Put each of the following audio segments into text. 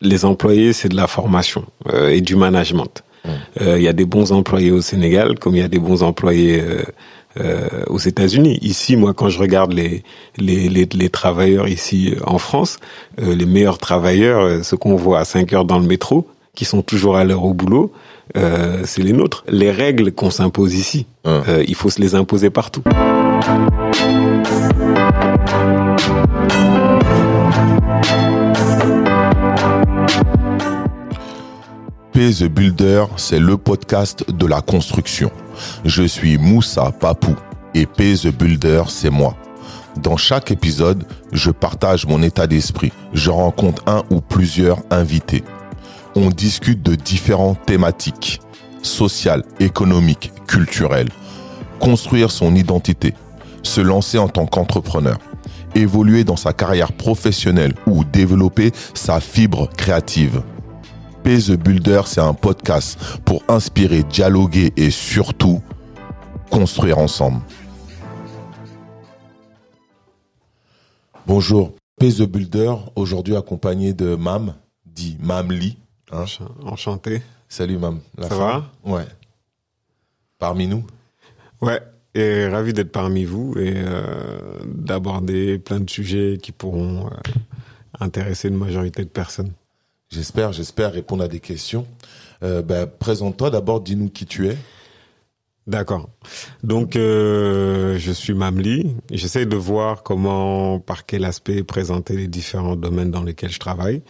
les employés, c'est de la formation euh, et du management. Mm. Euh, Il y a des bons employés au Sénégal, comme il y a des bons employés euh, euh, aux États-Unis. Ici, moi, quand je regarde les les, les, les travailleurs ici euh, en France, euh, les meilleurs travailleurs, ceux qu'on voit à 5 heures dans le métro, qui sont toujours à l'heure au boulot, euh, c'est les nôtres. Les règles qu'on s'impose ici, Mm. euh, il faut se les imposer partout. P The Builder, c'est le podcast de la construction. Je suis Moussa Papou et P The Builder, c'est moi. Dans chaque épisode, je partage mon état d'esprit. Je rencontre un ou plusieurs invités. On discute de différentes thématiques sociales, économiques, culturelles. Construire son identité, se lancer en tant qu'entrepreneur, évoluer dans sa carrière professionnelle ou développer sa fibre créative. P The Builder, c'est un podcast pour inspirer, dialoguer et surtout construire ensemble. Bonjour, P The Builder, aujourd'hui accompagné de Mam, dit Mamli. Hein Enchanté. Salut Mam. La Ça femme Ouais. Parmi nous? Ouais, et ravi d'être parmi vous et euh, d'aborder plein de sujets qui pourront euh, intéresser une majorité de personnes. J'espère, j'espère répondre à des questions. Euh, ben, Présente-toi d'abord, dis-nous qui tu es. D'accord. Donc, euh, je suis Mamli. J'essaie de voir comment, par quel aspect présenter les différents domaines dans lesquels je travaille.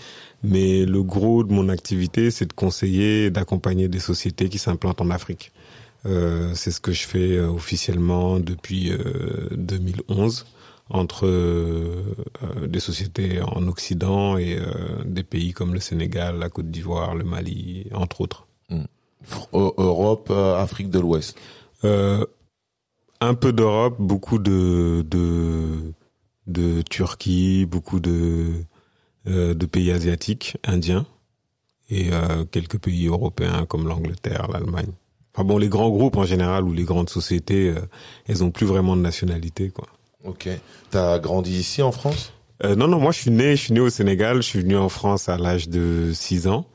Mais le gros de mon activité, c'est de conseiller et d'accompagner des sociétés qui s'implantent en Afrique. Euh, c'est ce que je fais euh, officiellement depuis euh, 2011 entre euh, des sociétés en Occident et euh, des pays comme le Sénégal, la Côte d'Ivoire, le Mali, entre autres. Fr- euh, Europe, euh, Afrique de l'Ouest. Un peu d'Europe, beaucoup de, de de Turquie, beaucoup de de pays asiatiques, indiens et quelques pays européens comme l'Angleterre, l'Allemagne. Enfin bon, les grands groupes en général ou les grandes sociétés, elles ont plus vraiment de nationalité quoi. Ok. T'as grandi ici en France? Euh, non, non, moi je suis né, je suis né au Sénégal, je suis venu en France à l'âge de 6 ans.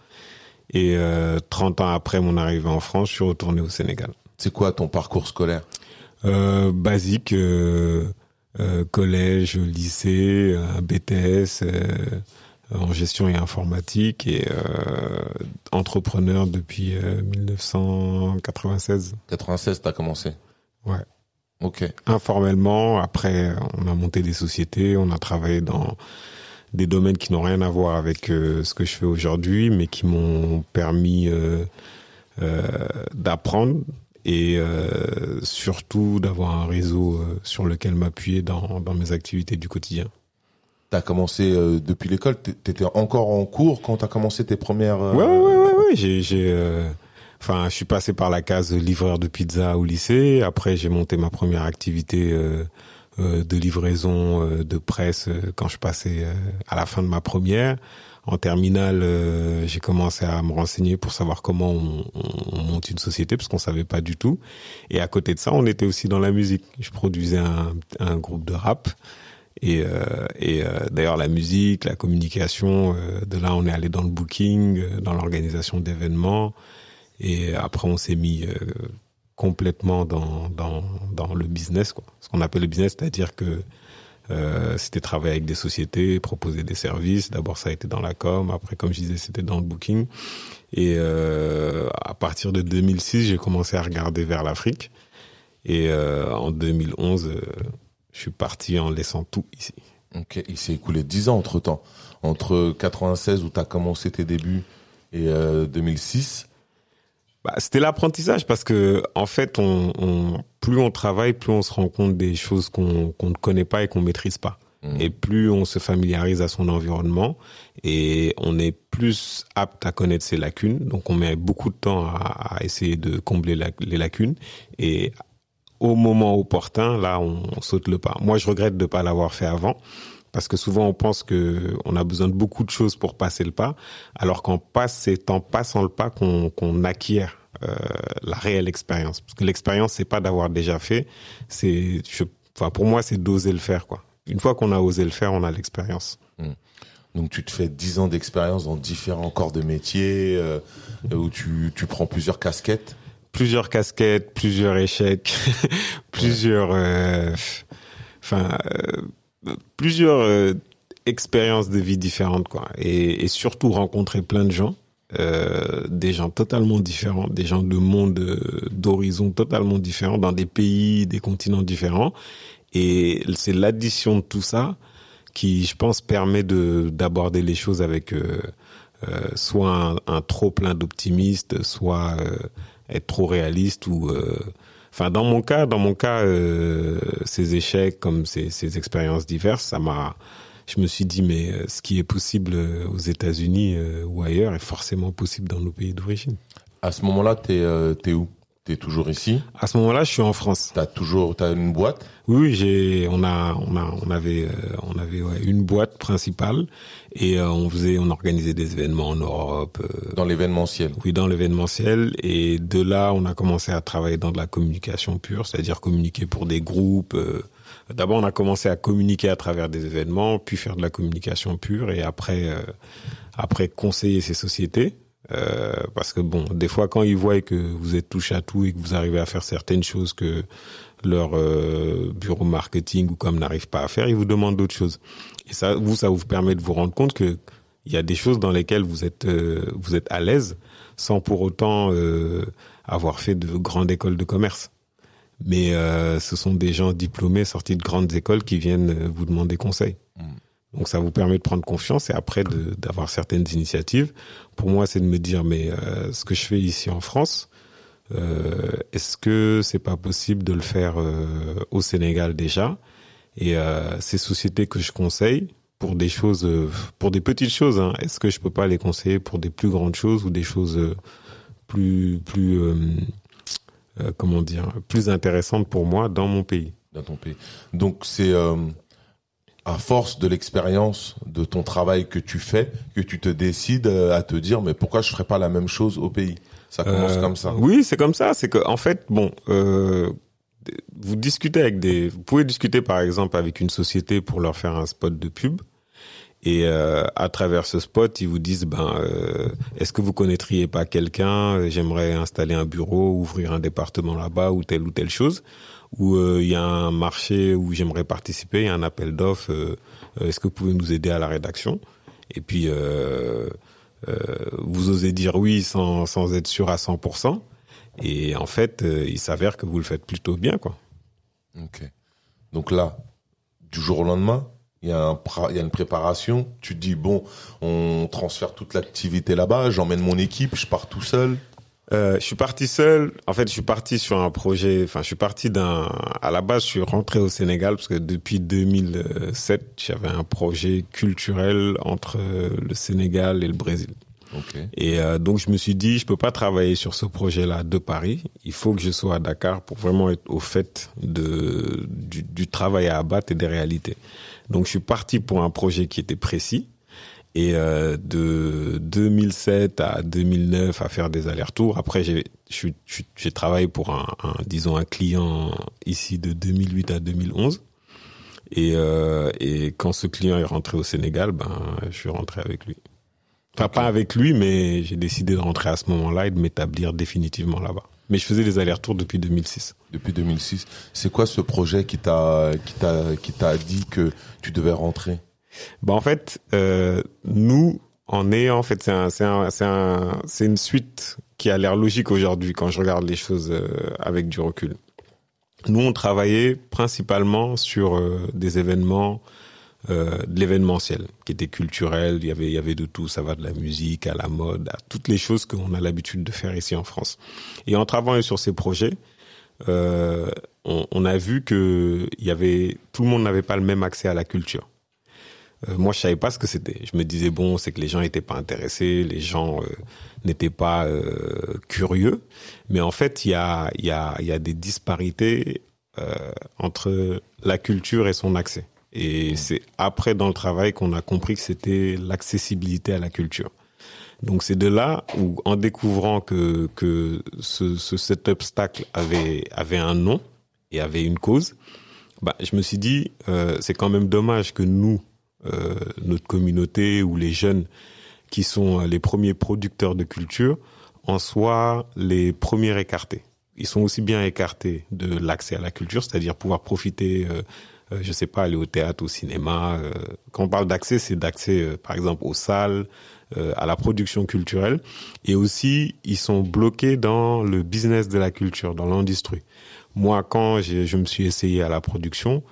Et euh, 30 ans après mon arrivée en France, je suis retourné au Sénégal. C'est quoi ton parcours scolaire? Euh, basique, euh, euh, collège, lycée, un BTS euh, en gestion et informatique et euh, entrepreneur depuis euh, 1996. 96, t'as commencé. Ouais. Ok. Informellement, après, on a monté des sociétés, on a travaillé dans des domaines qui n'ont rien à voir avec euh, ce que je fais aujourd'hui, mais qui m'ont permis euh, euh, d'apprendre et surtout d'avoir un réseau sur lequel m'appuyer dans, dans mes activités du quotidien. T'as commencé euh, depuis l'école? T- T'étais encore en cours quand t'as commencé tes premières. Ouais, ouais, ouais, ouais, ouais. J'ai, enfin, je suis passé par la case livreur de pizza au lycée. Après, j'ai monté ma première activité euh, euh, de livraison euh, de presse euh, quand je passais euh, à la fin de ma première. En terminale, euh, j'ai commencé à me renseigner pour savoir comment on, on- on monte une société parce qu'on savait pas du tout. Et à côté de ça, on était aussi dans la musique. Je produisais un, un groupe de rap. Et, euh, et euh, d'ailleurs, la musique, la communication, euh, de là, on est allé dans le booking, dans l'organisation d'événements. Et après, on s'est mis euh, complètement dans, dans, dans le business, quoi. Ce qu'on appelle le business, c'est-à-dire que euh, c'était travailler avec des sociétés, proposer des services. D'abord, ça a été dans la com. Après, comme je disais, c'était dans le booking. Et euh, à partir de 2006, j'ai commencé à regarder vers l'Afrique. Et en 2011, euh, je suis parti en laissant tout ici. Ok. Il s'est écoulé 10 ans entre temps. Entre 96 où t'as commencé tes débuts et euh, 2006. Bah, c'était l'apprentissage parce que en fait, on, on- plus on travaille, plus on se rend compte des choses qu'on ne connaît pas et qu'on maîtrise pas. Mhm. Et plus on se familiarise à son environnement et on est plus apte à connaître ses lacunes. Donc on met beaucoup de temps à, à essayer de combler la- les lacunes. Et au moment opportun, là, on, on saute le pas. Moi, je regrette de pas l'avoir fait avant. Parce que souvent on pense que on a besoin de beaucoup de choses pour passer le pas, alors qu'en passe, c'est en passant le pas qu'on acquiert euh, la réelle expérience. Parce que l'expérience, c'est pas d'avoir déjà fait, c'est, enfin pour moi, c'est d'oser le faire quoi. Une fois qu'on a osé le faire, on a l'expérience. Donc tu te fais 10 ans d'expérience dans différents corps de métier, euh, où tu, tu prends plusieurs casquettes? Plusieurs casquettes, plusieurs échecs, plusieurs, euh, enfin, euh, plusieurs euh, expériences de vie différentes, quoi. Et, et surtout rencontrer plein de gens, euh, des gens totalement différents, des gens de monde, euh, d'horizons totalement différents, dans des pays, des continents différents. Et c'est l'addition de tout ça qui, je pense, permet de d'aborder les choses avec euh, euh, soit un, un, trop plein d'optimistes, soit euh, être trop réaliste ou enfin dans mon cas, dans mon cas, euh, ces échecs comme ces, ces expériences diverses, ça m'a je me suis dit mais euh, ce qui est possible aux États-Unis euh, ou ailleurs est forcément possible dans nos pays d'origine. À ce moment-là, t'es euh, es où? T'es toujours ici À ce moment-là, je suis en France. T'as toujours t'as une boîte? Oui, oui, j'ai on a on a on avait euh, on avait ouais, une boîte principale et euh, on faisait on organisait des événements en Europe. euh, dans l'événementiel. oui, dans l'événementiel et de là, on a commencé à travailler dans de la communication pure, c'est-à-dire communiquer pour des groupes. D'abord, on a commencé à communiquer à travers des événements, puis faire de la communication pure et après après conseiller ces sociétés. Euh, parce que bon, des fois, quand ils voient que vous êtes touche à tout et que vous arrivez à faire certaines choses que leur euh, bureau marketing ou comme n'arrive pas à faire, ils vous demandent d'autres choses. Et ça, vous, ça vous permet de vous rendre compte que il y a des choses dans lesquelles vous êtes euh, vous êtes à l'aise sans pour autant euh, avoir fait de grandes écoles de commerce. Mais euh, ce sont des gens diplômés sortis de grandes écoles qui viennent vous demander conseil. Donc ça vous permet de prendre confiance et après d'avoir certaines initiatives. Pour moi, c'est de me dire mais euh, ce que je fais ici en France, euh, est-ce que c'est pas possible de le faire euh, au Sénégal déjà? Et ces sociétés que je conseille pour des choses, pour des petites choses, hein, est-ce que je peux pas les conseiller pour des plus grandes choses ou des choses plus plus comment dire plus intéressantes pour moi dans mon pays? Dans ton pays. Donc c'est à force de l'expérience de ton travail que tu fais que tu te décides euh, à te dire mais pourquoi je ferais pas la même chose au pays? Ça commence Euh, comme ça. Oui, c'est comme ça. C'est que en fait, bon, euh, vous discutez avec des, vous pouvez discuter par exemple avec une société pour leur faire un spot de pub. Et euh, à travers ce spot, ils vous disent, ben, euh, est-ce que vous connaîtriez pas quelqu'un? J'aimerais installer un bureau, ouvrir un département là-bas ou telle ou telle chose. Ou euh, il y a un marché où j'aimerais participer, il y a un appel d'offres. euh, euh, est-ce que vous pouvez nous aider à la rédaction? Et puis vous osez dire oui sans, sans être sûr à 100%. Et en fait, il s'avère que vous le faites plutôt bien, quoi. Ok. Donc là, du jour au lendemain, il y a il y a une préparation. Tu te dis bon, on transfère toute l'activité là-bas. J'emmène mon équipe, je pars tout seul. Euh, je suis parti seul. En fait, je suis parti sur un projet. Enfin, je suis parti d'un. À la base, je suis rentré au Sénégal parce que depuis 2007, j'avais un projet culturel entre euh, le Sénégal et le Brésil. Ok. Et euh, donc, je me suis dit, je peux pas travailler sur ce projet-là de Paris. Il faut que je sois à Dakar pour vraiment être au fait de du, du travail à abattre et des réalités. Donc, je suis parti pour un projet qui était précis. Et euh, de 2007 à 2009 à faire des allers-retours. Après, j'ai travaillé pour un, un, disons un client ici de 2008 à 2011. Et, euh, et quand ce client est rentré au Sénégal, ben je suis rentré avec lui. Enfin, pas avec lui, mais j'ai décidé de rentrer à ce moment-là et de m'établir définitivement là-bas. Mais je faisais des allers-retours depuis 2006. Depuis 2006. C'est quoi ce projet qui t'a qui t'a qui t'a dit que tu devais rentrer? Bah en fait, euh, nous, en ayant, en fait, c'est un, un, un, une suite qui a l'air logique aujourd'hui quand je regarde les choses euh, avec du recul. Nous, on travaillait principalement sur euh, des événements, euh, de l'événementiel, qui était culturel. Il y avait, il y avait de tout. Ça va de la musique à la mode, à toutes les choses qu'on a l'habitude de faire ici en France. Et en travaillant sur ces projets, euh, on, on a vu que il y avait, tout le monde n'avait pas le même accès à la culture. Euh, moi, je savais pas ce que c'était. Je me disais bon, c'est que les gens étaient pas intéressés, les gens euh, n'étaient pas euh, curieux. Mais en fait, il y a, il y a, il y a des disparités euh, entre la culture et son accès. Et c'est après dans le travail qu'on a compris que c'était l'accessibilité à la culture. Donc c'est de là où, en découvrant que que ce, ce cet obstacle avait avait un nom et avait une cause, bah je me suis dit euh, c'est quand même dommage que nous notre communauté ou les jeunes qui sont les premiers producteurs de culture en soient les premiers écartés. Ils sont aussi bien écartés de l'accès à la culture, c'est-à-dire pouvoir profiter euh, je sais pas, aller au théâtre, au cinéma. Euh, quand on parle d'accès, c'est d'accès, euh, par exemple, aux salles, à la production culturelle. Et aussi, ils sont bloqués dans le business de la culture, dans l'industrie. Moi, quand je me suis essayé à la production,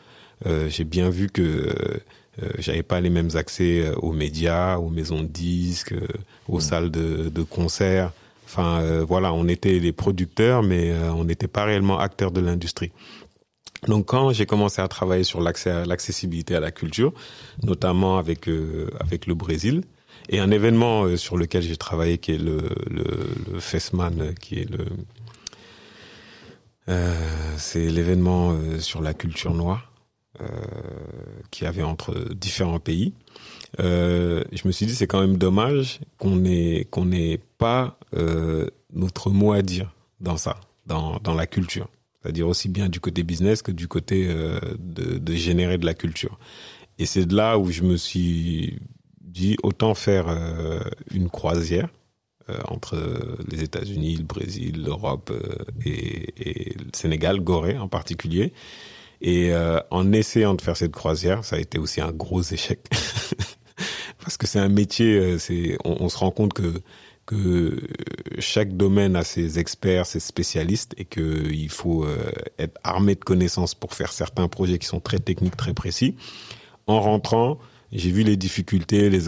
j'ai bien vu que j'avais pas les mêmes accès aux médias, aux maisons de disques, aux mmh. salles de, de concert. Enfin, voilà, on était les producteurs, mais on n'était pas réellement acteurs de l'industrie. Donc quand j'ai commencé à travailler sur à l'accessibilité à la culture, notamment avec euh, avec le Brésil, et un événement euh, sur lequel j'ai travaillé qui est le le, le FESMAN, qui est le euh, c'est l'événement euh, sur la culture noire euh, qui avait entre différents pays. je me suis dit c'est quand même dommage qu'on ait qu'on n'ait pas notre mot à dire dans ça, dans dans la culture c'est-à-dire aussi bien du côté business que du côté euh, de, de, générer de la culture. Et c'est de là où je me suis dit autant faire euh, une croisière euh, entre les États-Unis, le Brésil, l'Europe et, le Sénégal, Gorée en particulier. Et en essayant de faire cette croisière, ça a été aussi un gros échec parce que c'est un métier. C'est on, on se rend compte que que chaque domaine a ses experts, ses spécialistes et qu'il faut euh, être armé de connaissances pour faire certains projets qui sont très techniques, très précis. En rentrant, j'ai vu les difficultés, les,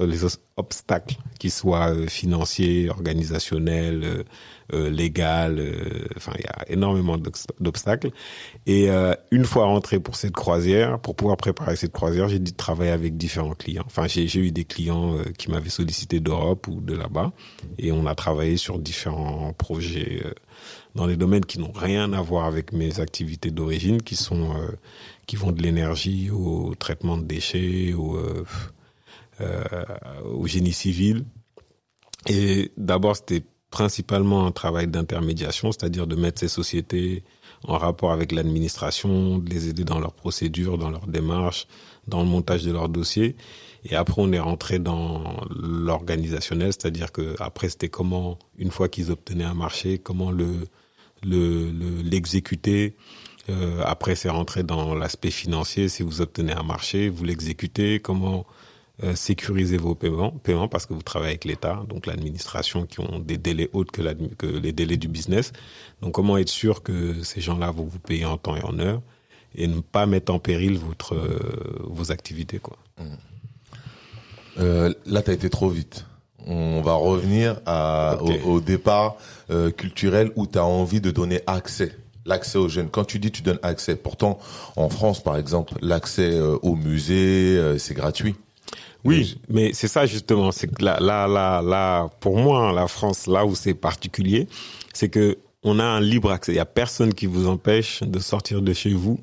les obstacles, qu'ils soient euh, financiers, organisationnels, euh, euh, légal. Enfin, il y a énormément d'obstacles. Et une fois rentré pour cette croisière, pour pouvoir préparer cette croisière, j'ai dû travailler avec différents clients. Enfin, j'ai eu des clients qui m'avaient sollicité d'Europe ou de là-bas, et on a travaillé sur différents projets dans des domaines qui n'ont rien à voir avec mes activités d'origine, qui sont qui vont de l'énergie au traitement de déchets, au, euh, euh, au génie civil. Et d'abord, c'était principalement un travail d'intermédiation, c'est-à-dire de mettre ces sociétés en rapport avec l'administration, de les aider dans leurs procédures, dans leurs démarches, dans le montage de leurs dossiers. Et après, on est rentré dans l'organisationnel, c'est-à-dire que après, c'était comment, une fois qu'ils obtenaient un marché, comment le l'exécuter, euh, après, c'est rentrer dans l'aspect financier. Si vous obtenez un marché, vous l'exécutez. Comment euh, sécuriser vos paiements, paiements parce que vous travaillez avec l'État, donc l'administration qui ont des délais autres que, que, les délais du business. Donc comment être sûr que ces gens-là vont vous payer en temps et en heure et ne pas mettre en péril votre euh, vos activités quoi? Mmh. Euh, là, tu as été trop vite. On va revenir à, au, au, départ euh, culturel où tu as envie de donner accès l'accès aux jeunes. Quand tu dis tu donnes accès, pourtant en France par exemple, l'accès euh, au musée euh, c'est gratuit. Oui, mais c'est ça justement, c'est que là, là, là, là, pour moi, la France, là où c'est particulier, c'est que on a un libre accès. Il y a personne qui vous empêche de sortir de chez vous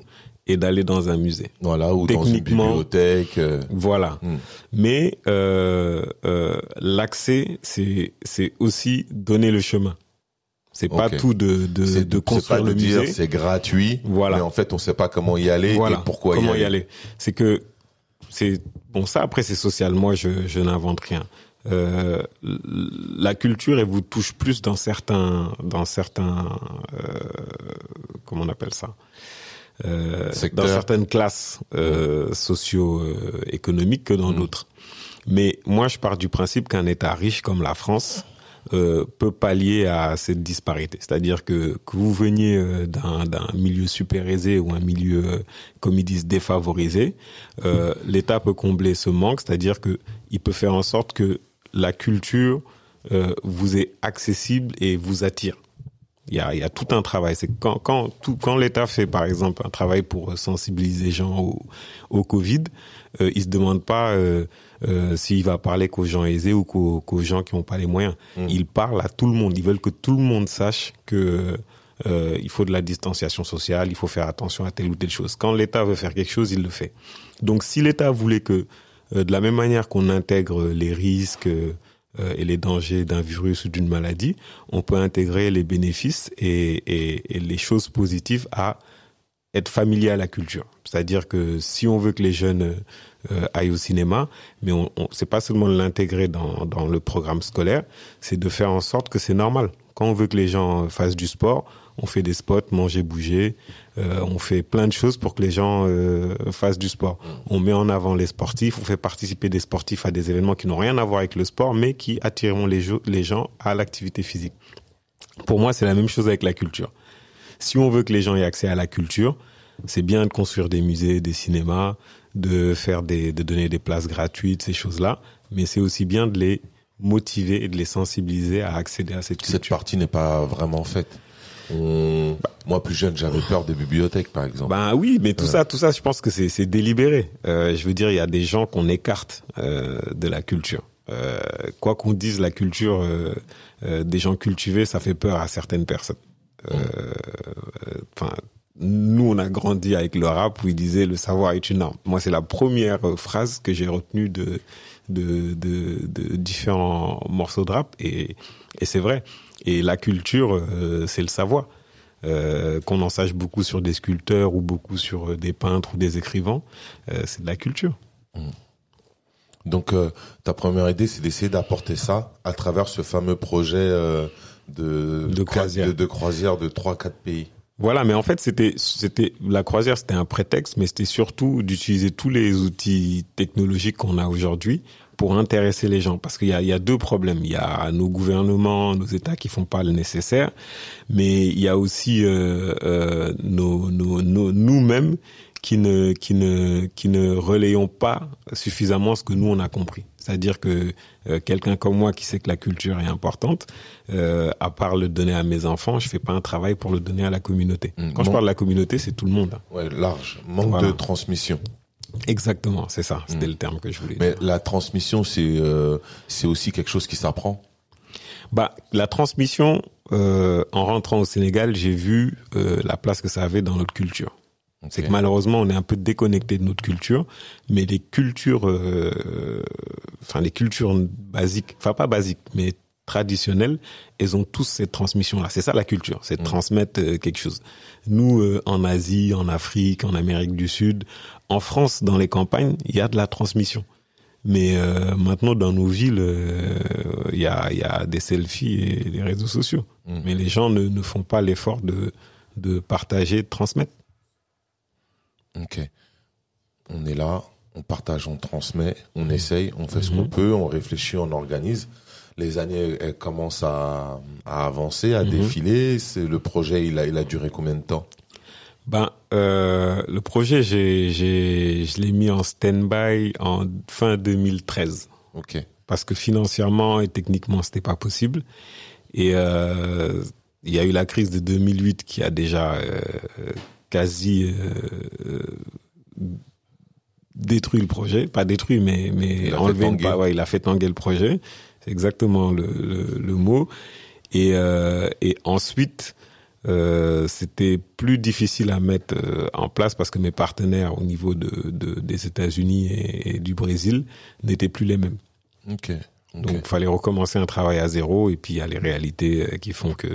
et d'aller dans un musée. Voilà, ou dans une bibliothèque. Euh. Voilà. Hmm. Mais euh, euh, l'accès, c'est c'est aussi donner le chemin. C'est pas tout de de, de construire le musée. C'est gratuit. Voilà. Mais en fait, on sait pas comment y aller et pourquoi comment y aller. y aller. C'est que c'est bon ça après c'est social. Moi, je je n'invente rien. Euh, la culture elle vous touche plus dans certains dans certains euh, comment on appelle ça? Euh, dans certaines classes euh, socio-économiques que dans mmh. d'autres. Mais moi, je pars du principe qu'un État riche comme la France euh, peut pallier à cette disparité. C'est-à-dire que que vous veniez euh, d'un milieu super aisé ou un milieu, comme ils disent, défavorisé, euh, l'État peut combler ce manque, c'est-à-dire que il peut faire en sorte que la culture vous est accessible et vous attire. Il y a, tout un travail. C'est quand quand quand l'État fait par exemple un travail pour sensibiliser les gens au, Covid, euh, il se demande pas euh, s'il va parler qu'aux gens aisés ou qu'aux, gens qui n'ont pas les moyens. Mm. Il parle à tout le monde. Ils veulent que tout le monde sache que euh, il faut de la distanciation sociale, il faut faire attention à telle ou telle chose. Quand l'État veut faire quelque chose, il le fait. Donc si l'État voulait que, euh, de la même manière qu'on intègre les risques et les dangers d'un virus ou d'une maladie, on peut intégrer les bénéfices et, et, et les choses positives à être familier à la culture. C'est-à-dire que si on veut que les jeunes euh, aille au cinéma, mais on, on c'est pas seulement l'intégrer dans, le programme scolaire, c'est de faire en sorte que c'est normal. Quand on veut que les gens fassent du sport, on fait des spots, manger, bouger, euh, on fait plein de choses pour que les gens euh, fassent du sport. On met en avant les sportifs, on fait participer des sportifs à des événements qui n'ont rien à voir avec le sport, mais qui attireront les gens à l'activité physique. Pour moi, c'est la même chose avec la culture. Si on veut que les gens aient accès à la culture, c'est bien de construire des musées, des cinémas, de faire des, de donner des places gratuites, ces choses-là, mais c'est aussi bien de les motiver et de les sensibiliser à accéder à cette Cette culture. partie n'est pas vraiment faite. On... Moi, plus jeune, j'avais peur des bibliothèques, par exemple. Ben oui, mais tout ça, tout ça, je pense que c'est c'est délibéré. Euh, je veux dire, il y a des gens qu'on écarte euh, de la culture. Euh, quoi qu'on dise, la culture euh, euh, des gens cultivés, ça fait peur à certaines personnes. Euh, Enfin, nous, on a grandi avec le rap où il disait le savoir est une arme. Moi, c'est la première phrase que j'ai retenue de de, de de différents morceaux de rap et et c'est vrai. Et la culture, euh, c'est le savoir. Euh, qu'on en sache beaucoup sur des sculpteurs ou beaucoup sur euh, des peintres ou des écrivains, euh, c'est de la culture. Donc, euh, ta première idée, c'est d'essayer d'apporter ça à travers ce fameux projet de, De croisière. de, de croisière de 3-4 pays. Voilà, mais en fait, c'était, c'était la croisière, c'était un prétexte, mais c'était surtout d'utiliser tous les outils technologiques qu'on a aujourd'hui pour intéresser les gens. Parce qu'il y a, il y a deux problèmes. Il y a nos gouvernements, nos États qui font pas le nécessaire, mais il y a aussi euh, euh, nos, nos, nos- nous-mêmes qui ne, qui ne, qui ne relayons pas suffisamment ce que nous on a compris. C'est-à-dire que euh, quelqu'un comme moi qui sait que la culture est importante, euh, à part le donner à mes enfants, je fais pas un travail pour le donner à la communauté. Mm, Quand je parle de la communauté, c'est tout le monde. hein. Ouais, large. Manque Voilà. de transmission. Exactement, c'est ça. C'était Mm. le terme que je voulais. dire. Mais la transmission, c'est euh, c'est aussi quelque chose qui s'apprend. Bah, la transmission, en rentrant au Sénégal, j'ai vu la place que ça avait dans notre culture. C'est que malheureusement, on est un peu déconnecté de notre culture, mais les cultures, euh, enfin les cultures basiques, enfin pas basiques, mais traditionnelles, elles ont tous cette transmission-là. C'est ça la culture, c'est de transmettre euh, quelque chose. Nous, euh, en Asie, en Afrique, en Amérique du Sud, en France, dans les campagnes, il y a de la transmission. Mais euh, maintenant, dans nos villes, euh, il y, a, il y a des selfies et des réseaux sociaux. Mm. Mais les gens ne, ne font pas l'effort de, de partager, de transmettre. Ok. On est là, on partage, on transmet, on essaye, on fait ce qu'on Mhm. peut, on réfléchit, on organise. Les années elles commencent à, à avancer, à Mhm. défiler. C'est le projet, il a, il a duré combien de temps? Ben, euh, le projet, j'ai, j'ai, je l'ai mis en stand-by en fin 2013 Ok. parce que financièrement et techniquement, c'était pas possible. Et euh, il y a eu la crise de 2008 qui a déjà euh, quasi euh, détruit le projet, pas détruit, mais mais Il enlevé une ouais, il a fait tanguer le projet. C'est exactement le, le, le mot. Et euh, et ensuite. Euh, c'était plus difficile à mettre en place parce que mes partenaires au niveau de, de des États-Unis et, et du Brésil n'étaient plus les mêmes. Donc, il fallait recommencer un travail à zéro. Et puis, il y a les réalités qui font que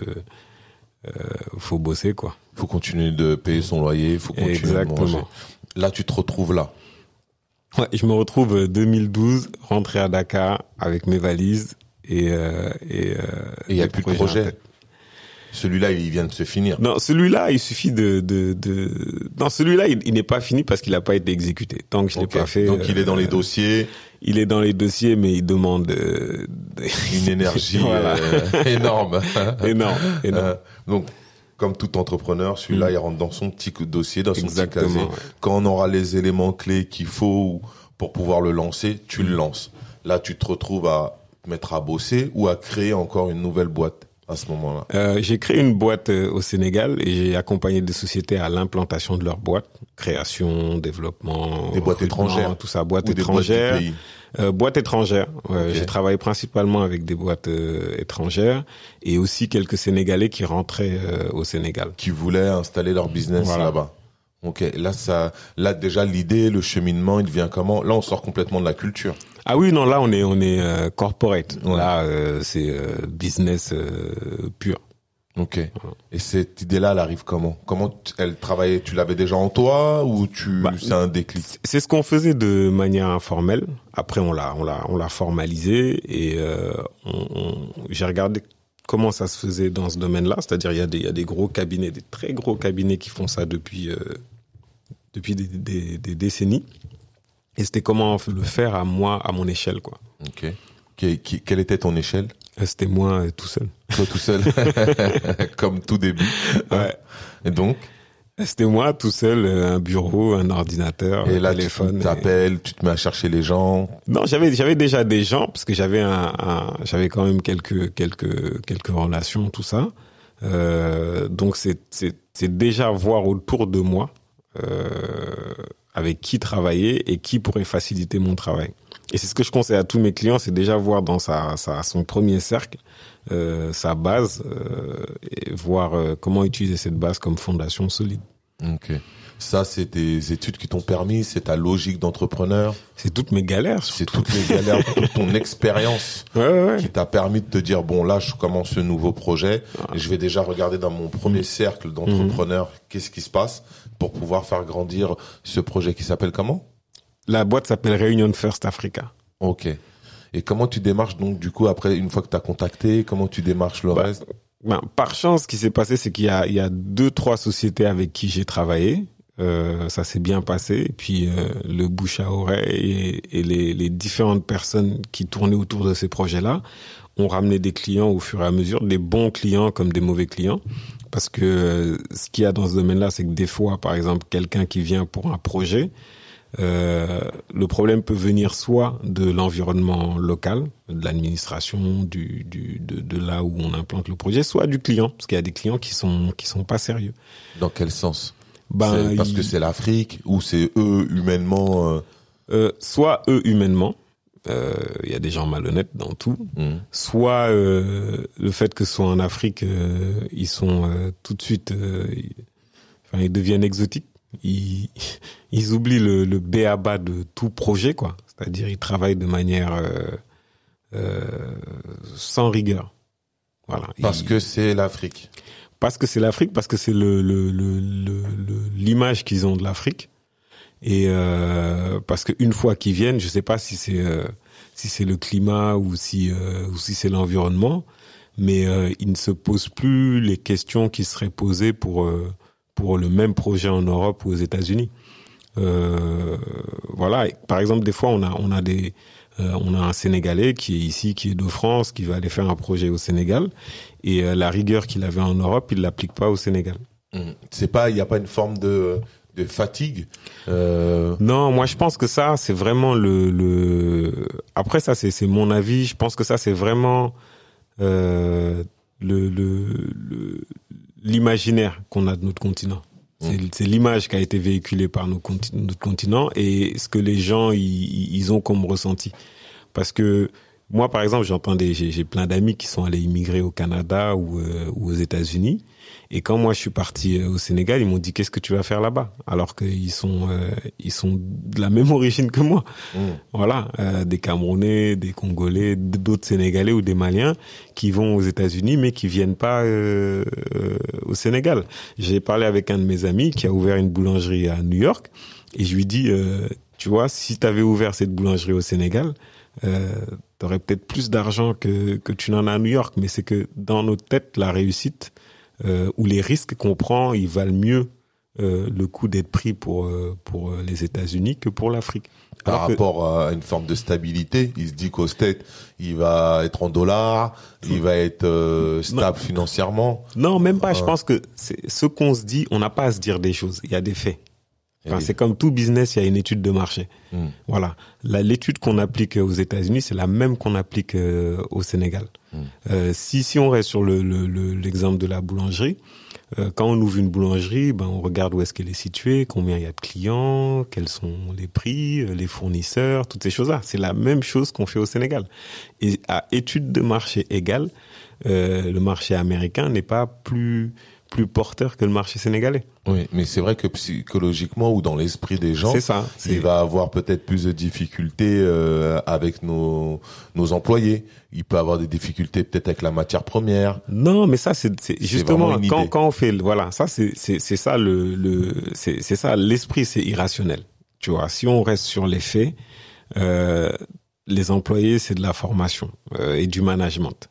faut bosser, quoi. faut continuer de payer son loyer, faut continuer de manger. Exactement. Là, tu te retrouves là. Ouais, je me retrouve euh, 2012, rentré à Dakar avec mes valises et euh, et euh, il y a plus de projet. Celui-là, il vient de se finir. Non, celui-là, il suffit de de, de... non celui-là, il, il n'est pas fini parce qu'il n'a pas été exécuté. Tant que je l'ai pas fait. Donc, il est dans les euh, dossiers, Il est dans les dossiers, mais il demande euh, une énergie Voilà. euh, énorme. énorme, énorme. Euh, donc, comme tout entrepreneur, celui-là, il rentre dans son petit dossier, dans son petit Mm. Casier. ouais. Quand on aura les éléments clés qu'il faut pour pouvoir le lancer, tu Mm. le lances. Là, tu te retrouves à te mettre à bosser ou à créer encore une nouvelle boîte à ce moment-là. Euh, j'ai créé une boîte euh, au Sénégal et j'ai accompagné des sociétés à l'implantation de leur boîte, création, développement, Des boîtes étrangères tout ça, boîtes du étrangère, pays. euh, boîte étrangère. Ouais. J'ai travaillé principalement avec des boîtes euh, étrangères et aussi quelques Sénégalais qui rentraient euh, au Sénégal. qui voulaient installer leur business Voilà. là-bas. Ok, là ça, là déjà l'idée, le cheminement, il vient comment? Là, on sort complètement de la culture. Ah oui, non, là on est on est euh, corporate. Ouais. Là euh, c'est euh, business euh, pur. Ok. Et cette idée-là, elle arrive comment? Comment elle travaillait? Tu l'avais déjà en toi ou tu Bah, c'est un déclic? C'est ce qu'on faisait de manière informelle. Après, on l'a, on l'a, on l'a formalisé et euh, on- on- j'ai regardé comment ça se faisait dans ce domaine-là. C'est-à-dire, il y a des, il y a des gros cabinets, des très gros cabinets qui font ça depuis euh, depuis des, des- des décennies. Et c'était comment le faire à moi, à mon échelle, quoi. Ok. Qui- qui- quelle était ton échelle? Euh, C'était moi euh, tout seul. Toi tout seul, comme tout début. Ouais. Et donc, C'était moi tout seul, euh, un bureau, un ordinateur, et un là, téléphone. tu et- t'appelles, tu te mets à chercher les gens? Non, j'avais j'avais déjà des gens parce que j'avais un, un- j'avais quand même quelques quelques quelques relations tout ça. Euh, donc c'est déjà voir autour de moi euh, avec qui travailler et qui pourrait faciliter mon travail. Et c'est ce que je conseille à tous mes clients, c'est déjà voir dans sa, sa son premier cercle euh, sa base euh, et voir euh, comment utiliser cette base comme fondation solide. Ok. Ça, c'est des études qui t'ont permis, c'est ta logique d'entrepreneur, C'est toutes mes galères. c'est toutes les galères, toute ton expérience Ouais, ouais, ouais. qui t'a permis de te dire bon là je commence ce nouveau projet et je vais déjà regarder dans mon premier cercle d'entrepreneurs qu'est-ce qui se passe pour pouvoir faire grandir ce projet qui s'appelle comment? La boîte s'appelle Réunion First Africa. Ok. Et comment tu démarches donc du coup après une fois que tu as contacté, comment tu démarches le Bah, reste? Ben, par chance, ce qui s'est passé, c'est qu'il y y a deux, trois sociétés avec qui j'ai travaillé. Euh, ça s'est bien passé. Et puis euh, le bouche à oreille et, et les, les différentes personnes qui tournaient autour de ces projets-là ont ramené des clients au fur et à mesure, des bons clients comme des mauvais clients. Parce que euh, ce qu'il y a dans ce domaine-là, c'est que des fois, par exemple, quelqu'un qui vient pour un projet, euh, le problème peut venir soit de l'environnement local, de l'administration, du, du, de, de là où on implante le projet, soit du client, parce qu'il y a des clients qui sont qui sont pas sérieux. Dans quel sens? Ben, Parce que c'est l'Afrique ou c'est eux humainement euh, euh, soit eux humainement, euh, il y a des gens malhonnêtes dans tout, hmm. soit euh, le fait que ce soit en Afrique, euh, ils sont euh, tout de suite, euh, ils, enfin, ils deviennent exotiques. Ils, ils oublient le, le béaba de tout projet, quoi. C'est-à-dire, ils travaillent de manière euh, euh, sans rigueur. Voilà. parce Ils- que c'est l'Afrique. parce que c'est l'Afrique, parce que c'est le le- le- le- le- l'image qu'ils ont de l'Afrique, et euh, parce qu'une fois qu'ils viennent, je sais pas si c'est euh, si c'est le climat ou si euh, ou si c'est l'environnement, mais euh, ils ne se posent plus les questions qui seraient posées pour euh, pour le même projet en Europe ou aux États-Unis. Euh, voilà. Par exemple, des fois, on a on a des on a un Sénégalais qui est ici, qui est de France, qui va aller faire un projet au Sénégal, et la rigueur qu'il avait en Europe, il l'applique pas au Sénégal. Hmm. C'est pas, il n'y a pas une forme de, de fatigue. Euh, Non, moi je pense que ça c'est vraiment le, le... après ça c'est c'est mon avis. Je pense que ça c'est vraiment euh, le l'imaginaire qu'on a de notre continent. C'est c'est l'image qui a été véhiculée par nos conti- notre continent et ce que les gens ils ils ont comme ressenti. Parce que moi par exemple j'entends des j'ai j'ai plein d'amis qui sont allés immigrer au Canada ou euh, ou aux États-Unis et quand moi je suis parti euh, au Sénégal, ils m'ont dit qu'est-ce que tu vas faire là-bas? Alors qu'ils sont euh, ils sont de la même origine que moi. hmm. Voilà, euh, des Camerounais, des Congolais, d'autres Sénégalais ou des Maliens qui vont aux États-Unis mais qui viennent pas euh, euh, au Sénégal. J'ai parlé avec un de mes amis qui a ouvert une boulangerie à New York et je lui dis euh, tu vois, si tu avais ouvert cette boulangerie au Sénégal, euh, tu aurais peut-être plus d'argent que, que tu n'en as à New York. Mais c'est que dans nos têtes, la réussite euh, ou les risques qu'on prend, ils valent mieux euh, le coût d'être pris pour, euh, pour euh, les États-Unis que pour l'Afrique. par que- rapport à une forme de stabilité, il se dit qu'au State, il va être en dollars, il va être euh, stable financièrement. Non, même pas. Je Ah. pense que ce qu'on se dit, on n'a pas à se dire des choses. Il y a des faits. Enfin, Et- c'est comme tout business, il y a une étude de marché. Hmm. Voilà. L'étude qu'on applique aux États-Unis, c'est la même qu'on applique euh, au Sénégal. Mm. Euh, si si on reste sur le le- le- l'exemple de la boulangerie, euh, quand on ouvre une boulangerie, ben on regarde où est-ce qu'elle est située, combien il y a de clients, quels sont les prix, euh, les fournisseurs, toutes ces choses-là. C'est la même chose qu'on fait au Sénégal. Et à étude de marché égale, euh, le marché américain n'est pas plus plus porteur que le marché sénégalais. Oui, mais c'est vrai que psychologiquement ou dans l'esprit des gens, ça. il va avoir peut-être plus de difficultés euh, avec nos nos employés. Il peut avoir des difficultés peut-être avec la matière première. non, mais ça c'est justement quand quand on fait voilà ça c'est c'est ça le le c'est c'est ça l'esprit c'est irrationnel. Tu vois, si on reste sur les faits, euh, les employés c'est de la formation euh, et du management.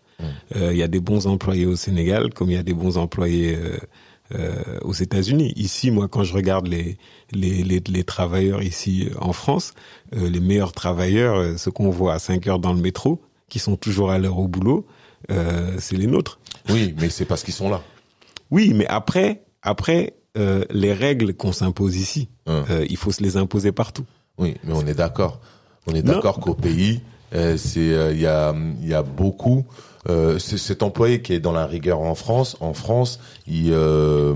Euh, Il y a des bons employés au Sénégal comme il y a des bons employés euh, euh, aux États-Unis. Ici, moi, quand je regarde les les, les, les travailleurs ici en France, les meilleurs travailleurs, ceux qu'on voit à 5 heures dans le métro, qui sont toujours à l'heure au boulot, c'est les nôtres. Oui, mais c'est parce qu'ils sont là. Oui, mais après, après euh, les règles qu'on s'impose ici, Hein. euh, il faut se les imposer partout. Oui, mais on est d'accord. On est d'accord qu'au pays, c'est euh, il y a il y a beaucoup euh, cet employé qui est dans la rigueur en France. En France, il euh,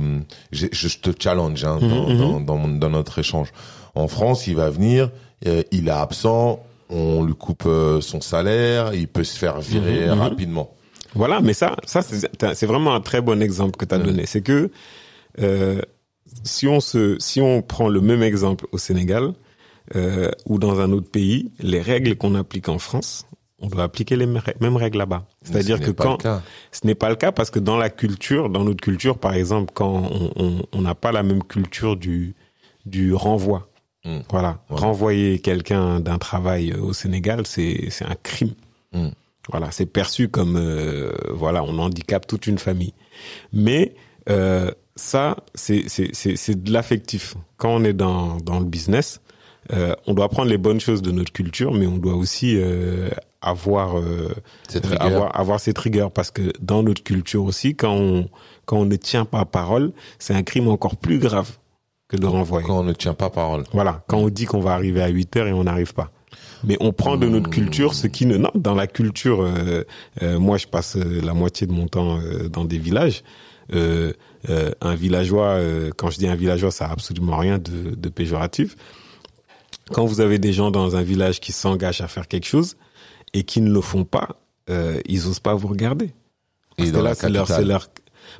je, je te challenge hein, dans, Mhm, dans, dans, dans notre échange. En France, il va venir, euh, il est absent, on lui coupe euh, son salaire, il peut se faire virer Mhm, mhm. rapidement. Voilà, mais ça, ça c'est c'est vraiment un très bon exemple que tu as donné. C'est que euh, si on se, si on prend le même exemple au Sénégal euh, ou dans un autre pays, les règles qu'on applique en France, on doit appliquer les mêmes rè- mêmes règles là-bas. C'est-à-dire Ce que quand ce n'est pas le cas parce que dans la culture, dans notre culture, par exemple, quand on- n'a pas la même culture du du renvoi. Mm. Voilà, Ouais. renvoyer quelqu'un d'un travail euh, au Sénégal, c'est c'est un crime. Mm. Voilà, c'est perçu comme euh, voilà, on handicape toute une famille. Mais euh, ça, c'est c'est c'est c'est de l'affectif. Quand on est dans dans le business, euh, on doit prendre les bonnes choses de notre culture, mais on doit aussi euh, avoir euh, Cette euh, avoir avoir cette rigueur parce que dans notre culture aussi, quand on quand on ne tient pas parole, c'est un crime encore plus grave que de renvoyer. Quand on ne tient pas parole. Voilà, quand on dit qu'on va arriver à 8 heures et on n'arrive pas. Mais on prend de notre culture ce qui ne... Non, dans la culture, euh, euh, moi je passe la moitié de mon temps dans des villages. Euh, euh, un villageois, euh, quand je dis un villageois, ça a absolument rien de, de péjoratif. Quand vous avez des gens dans un village qui s'engagent à faire quelque chose et qui ne le font pas, euh, ils osent pas vous regarder. Parce Et que dans là, la c'est leur, leur.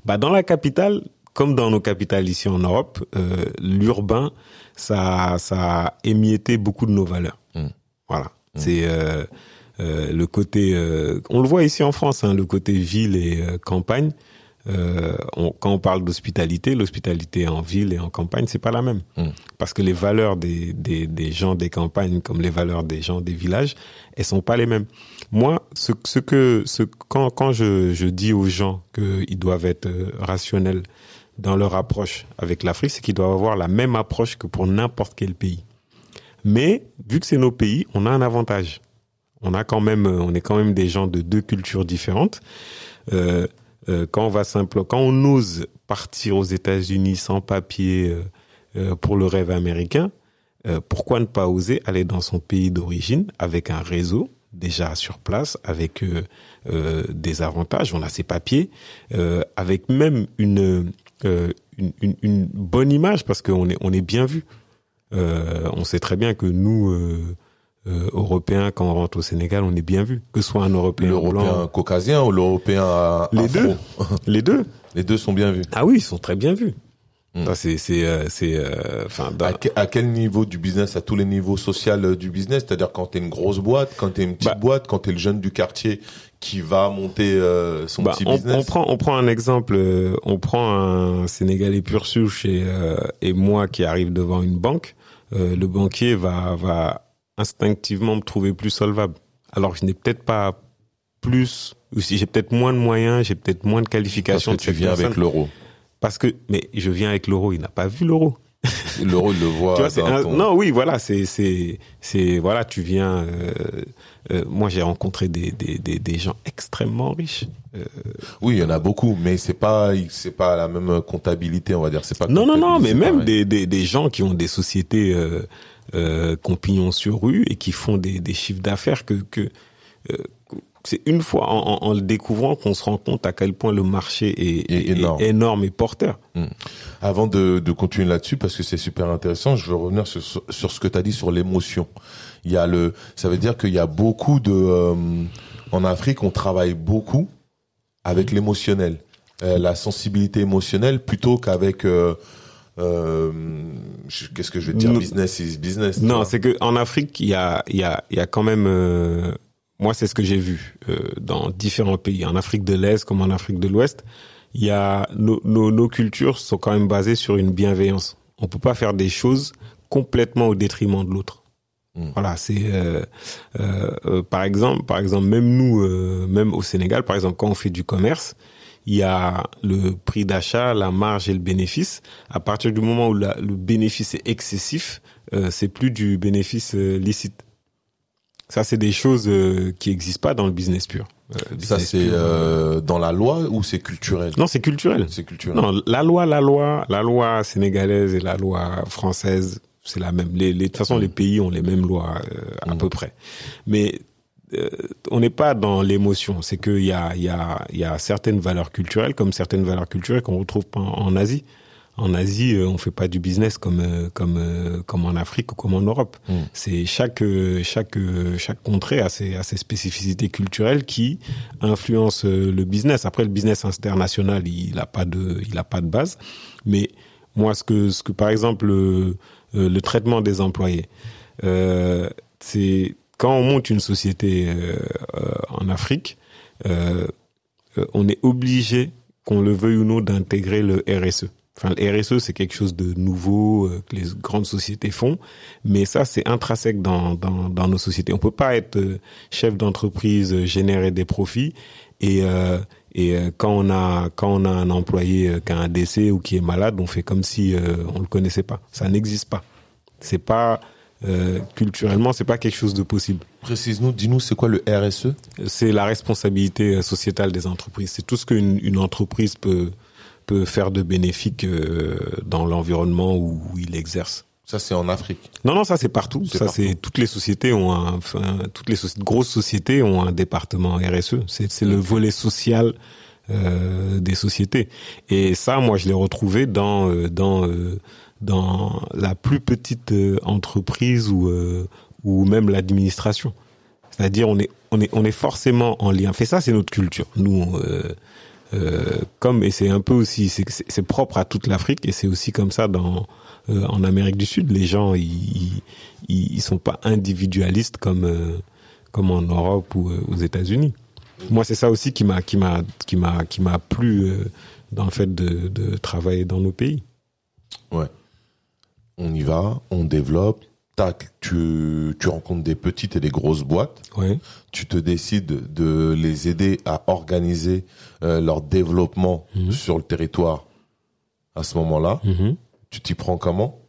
Bah, dans la capitale, comme dans nos capitales ici en Europe, euh, l'urbain, ça, ça a émietté beaucoup de nos valeurs. Mm. Voilà. C'est euh, euh, le côté. euh, on le voit ici en France, hein, le côté ville et euh, campagne. Euh, on- quand on parle d'hospitalité, l'hospitalité en ville et en campagne, c'est pas la même. Mm. Parce que les valeurs des, des, des gens des campagnes, comme les valeurs des gens des villages, elles sont pas les mêmes. Moi, ce, ce que, ce, quand, quand je, je dis aux gens qu'ils doivent être euh, rationnels dans leur approche avec l'Afrique, c'est qu'ils doivent avoir la même approche que pour n'importe quel pays. Mais vu que c'est nos pays, on a un avantage. On a quand même, on est quand même des gens de deux cultures différentes. Euh, euh, quand on va simple, quand on ose partir aux États-Unis sans papier euh, euh, pour le rêve américain, pourquoi ne pas oser aller dans son pays d'origine avec un réseau déjà sur place, avec des avantages, on a ses papiers, avec même une, une, une, bonne image parce qu'on est, on est bien vu. On sait très bien que nous, euh, euh, Européens, quand on rentre au Sénégal, on est bien vu, que ce soit un Européen L'Européen blanc, caucasien ou l'Européen euh, Les afro deux. les deux. Les deux sont bien vus. Ah oui, ils sont très bien vus. Mm. Ça, c'est, c'est, euh, c'est, euh, enfin, dans- À, à quel niveau du business À tous les niveaux sociaux euh, du business? C'est-à-dire quand t'es une grosse boîte, quand t'es une petite Bah. boîte, quand t'es le jeune du quartier qui va monter euh, son Bah, petit on, business? on prend, on prend un exemple. euh, On prend un Sénégalais pur souche et, euh, et moi qui arrive devant une banque. euh, le banquier va, va instinctivement me trouver plus solvable. Alors que je n'ai peut-être pas plus, ou si j'ai peut-être moins de moyens, j'ai peut-être moins de Parce qualifications que de tu viens avec l'euro. Parce que, mais je viens avec l'euro. Il n'a pas vu l'euro. L'euro, il le voit. Tu vois, c'est dans un- ton- non, oui, voilà, c'est, c'est, c'est, voilà, tu viens. euh, euh, moi, j'ai rencontré des, des, des, des gens extrêmement riches. Oui, il y en a beaucoup, mais c'est pas, c'est pas la même comptabilité, on va dire. C'est pas. Non, non, non, mais même des, des, des gens qui ont des sociétés euh, euh, sur rue et qui font des, des chiffres d'affaires que, que euh, c'est une fois en, en- en le découvrant qu'on se rend compte à quel point le marché est, énorme. est énorme et porteur. Avant de, de continuer là-dessus, parce que c'est super intéressant, je veux revenir sur, sur- sur ce que tu as dit sur l'émotion. Il y a le, ça veut dire qu'il y a beaucoup de, euh, en Afrique, on travaille beaucoup avec l'émotionnel, euh, la sensibilité émotionnelle plutôt qu'avec euh, euh, qu'est-ce que je veux dire business is business. Non, c'est que en Afrique, il y a, il y a, il y a quand même. euh, moi, c'est ce que j'ai vu euh, dans différents pays, en Afrique de l'Est comme en Afrique de l'Ouest. Il y a nos, nos, nos cultures sont quand même basées sur une bienveillance. On peut pas faire des choses complètement au détriment de l'autre. Mm. Voilà, c'est euh, euh, euh, par exemple, par exemple, même nous, euh, même au Sénégal, par exemple, quand on fait du commerce, il y a le prix d'achat, la marge et le bénéfice. À partir du moment où la- le bénéfice est excessif, euh, c'est plus du bénéfice euh, licite. Ça, c'est des choses euh, qui n'existent pas dans le business pur. Ça c'est dans la loi ou c'est culturel? Non, c'est culturel. C'est culturel. Non, la loi, la loi, la loi sénégalaise et la loi française, c'est la même. Les, les- de toute façon, les pays ont les mêmes lois à Mm. peu près. Mais euh, on n'est pas dans l'émotion. C'est qu'il y a, il y, a, il y a certaines valeurs culturelles, comme certaines valeurs culturelles qu'on retrouve pas en, en Asie. En Asie, euh, on fait pas du business comme euh, comme comme en Afrique ou comme en Europe. Mm. C'est chaque chaque chaque contrée a ses a ses spécificités culturelles qui influencent le business. Après, le business international, il a pas de il a pas de base. Mais moi, ce que ce que par exemple le, le traitement des employés, euh, c'est quand on monte une société euh, euh, en Afrique, euh, euh, on est obligé, qu'on le veuille ou non, d'intégrer le RSE. Enfin, le RSE, c'est quelque chose de nouveau euh, que les grandes sociétés font, mais ça, c'est intrinsèque dans, dans, dans nos sociétés. On peut pas être chef d'entreprise, générer des profits et et quand on a quand on a un employé qui a un décès ou qui est malade, on fait comme si on le connaissait pas. Ça n'existe pas. C'est pas euh, culturellement, c'est pas quelque chose de possible. Précise-nous, dis-nous c'est quoi le RSE C'est la responsabilité euh, sociétale des entreprises. C'est tout ce qu'une une entreprise peut peut faire de bénéfique euh, dans l'environnement où, où il exerce. Ça c'est en Afrique. Non, non, ça c'est partout. Ça c'est toutes les sociétés ont un, enfin, toutes les soci- grosses sociétés ont un département RSE. C'est c'est le volet social euh, des sociétés. Et ça, moi, je l'ai retrouvé dans euh, dans euh, dans la plus petite euh, entreprise ou euh, ou même l'administration. C'est-à-dire, on est on est on est forcément en lien. Fait ça, c'est notre culture. Nous. Euh, comme et c'est un peu aussi c'est propre à toute l'Afrique et c'est aussi comme ça dans en Amérique du Sud les gens ils ils, ils sont pas individualistes comme comme en Europe ou aux États-Unis moi c'est ça aussi qui m'a qui m'a qui m'a qui m'a plu dans le fait de, de travailler dans nos pays Ouais. On y va, on développe. Tac, tu, tu rencontres des petites et des grosses boîtes. ouais Tu te décides de les aider à organiser euh, leur développement Mhm. sur le territoire à ce moment-là. Mhm. Tu t'y prends comment?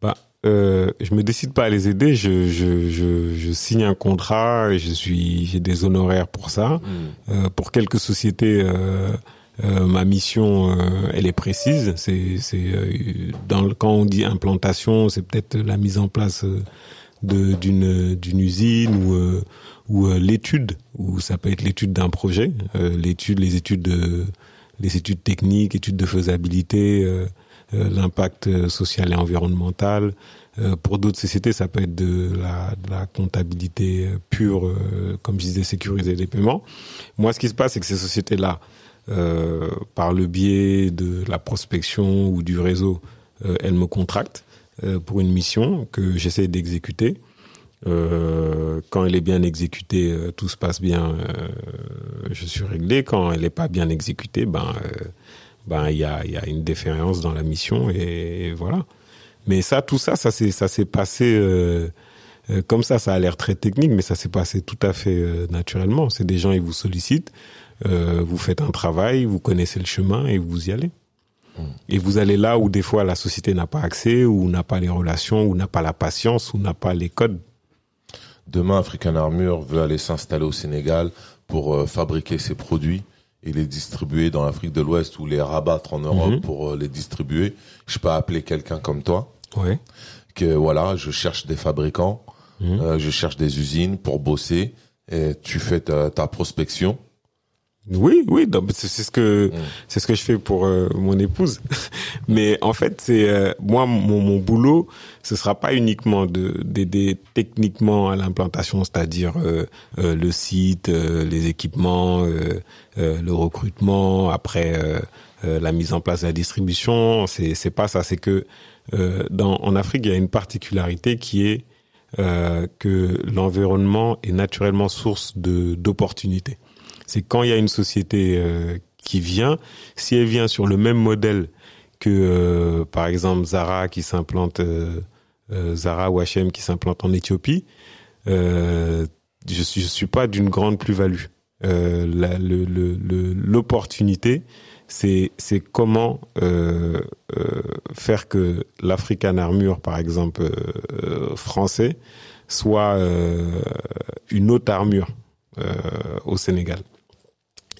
Bah, euh, je me décide pas à les aider. Je, je, je, je signe un contrat. Et je suis, j'ai des honoraires pour ça. Euh, pour quelques sociétés, euh, euh, ma mission, euh, elle est précise. C'est, c'est euh, dans le, quand on dit implantation, c'est peut-être la mise en place euh, de d'une d'une usine ou euh, ou l'étude, ou ça peut être l'étude d'un projet, l'étude, les études de, les études techniques, études de faisabilité, l'impact social et environnemental. Pour d'autres sociétés, ça peut être de la, de la comptabilité pure, comme je disais, sécuriser les paiements. Moi, ce qui se passe, c'est que ces sociétés-là, euh, par le biais de la prospection ou du réseau, euh, elles me contractent euh, pour une mission que j'essaie d'exécuter. Euh, quand elle est bien exécutée, euh, tout se passe bien, je suis réglé. Quand elle n'est pas bien exécutée, ben, ben il y a, y a une déférence dans la mission et, voilà. Mais ça, tout ça, ça s'est, ça s'est passé comme ça. Ça a l'air très technique, mais ça s'est passé tout à fait euh, naturellement. C'est des gens, ils vous sollicitent, euh, vous faites un travail, vous connaissez le chemin et vous y allez. Et vous allez là où des fois la société n'a pas accès, ou n'a pas les relations, ou n'a pas la patience, ou n'a pas les codes. Demain, African Armure veut aller s'installer au Sénégal pour euh, fabriquer ses produits et les distribuer dans l'Afrique de l'Ouest ou les rabattre en Europe Mhm. pour euh, les distribuer. Je peux appeler quelqu'un comme toi Ouais. que voilà, je cherche des fabricants, Mhm. euh, je cherche des usines pour bosser et tu fais ta, ta prospection Oui, oui, c'est ce que c'est ce que je fais pour euh, mon épouse. Mais en fait, c'est euh, moi mon, mon, boulot, ce sera pas uniquement de d'aider techniquement à l'implantation, c'est-à-dire euh, le site, les équipements, le recrutement, après la mise en place de la distribution. C'est c'est pas ça. C'est que dans en Afrique, il y a une particularité qui est que l'environnement est naturellement source de d'opportunités c'est quand il y a une société euh, qui vient, si elle vient sur le même modèle que, euh, par exemple, Zara qui s'implante, euh, Zara ou H&M qui s'implante en Éthiopie, je suis, je suis pas d'une grande plus-value. L'opportunité, c'est comment faire que l'African Armure, par exemple, français, soit une autre armure au Sénégal.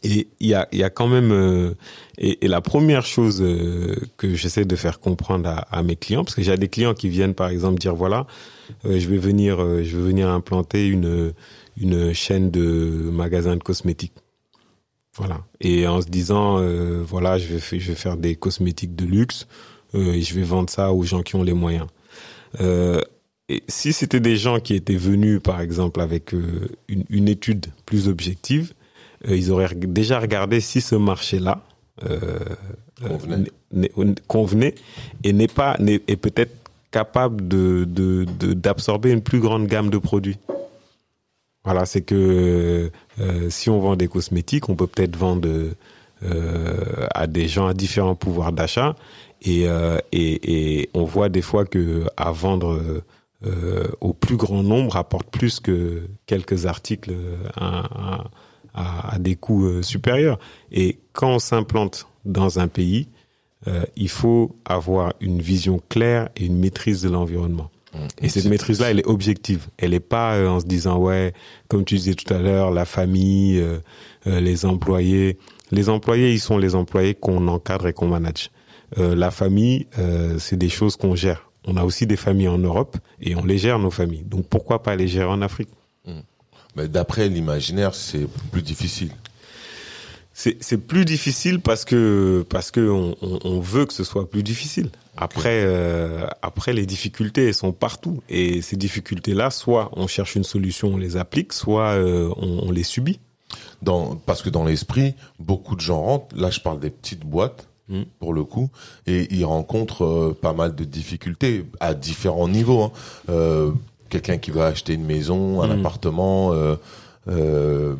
Et il y a, y a quand même euh, et, et, la première chose euh, que j'essaie de faire comprendre à, à mes clients, parce que j'ai des clients qui viennent par exemple dire voilà, euh, je vais venir, je vais venir implanter une une chaîne de magasins de cosmétiques. Voilà. Et en se disant voilà, je vais je vais faire des cosmétiques de luxe et je vais vendre ça aux gens qui ont les moyens. et si c'était des gens qui étaient venus par exemple avec une, une étude plus objective, euh, ils auraient déjà regardé si ce marché-là euh, euh, convenait. et n'est pas est peut-être capable de d'absorber une plus grande gamme de produits. Voilà, c'est que si on vend des cosmétiques, on peut peut-être vendre à des gens à différents pouvoirs d'achat et, et, et on voit des fois que à vendre au plus grand nombre apporte plus que quelques articles à, à, des coûts euh, supérieurs. Et quand on s'implante dans un pays, euh, il faut avoir une vision claire et une maîtrise de l'environnement. Mmh. Et cette maîtrise-là, elle est objective. Elle n'est pas euh, en se disant ouais, comme tu disais tout à l'heure, la famille, les employés. Les employés, ils sont les employés qu'on encadre et qu'on manage. la famille, c'est des choses qu'on gère. On a aussi des familles en Europe et on les gère nos familles. Donc pourquoi pas les gérer en Afrique? Mais d'après l'imaginaire, c'est plus difficile. C'est plus difficile parce que parce que on, on, veut que ce soit plus difficile. Après euh, après les difficultés elles sont partout et ces difficultés là, soit on cherche une solution, on les applique, soit euh, on, on, les subit. Dans parce que dans l'esprit, beaucoup de gens rentrent. Là, je parle des petites boîtes hmm. pour le coup, et ils rencontrent euh, pas mal de difficultés à différents niveaux. Hein. Euh, quelqu'un qui va acheter une maison, un hmm. appartement. Euh, euh,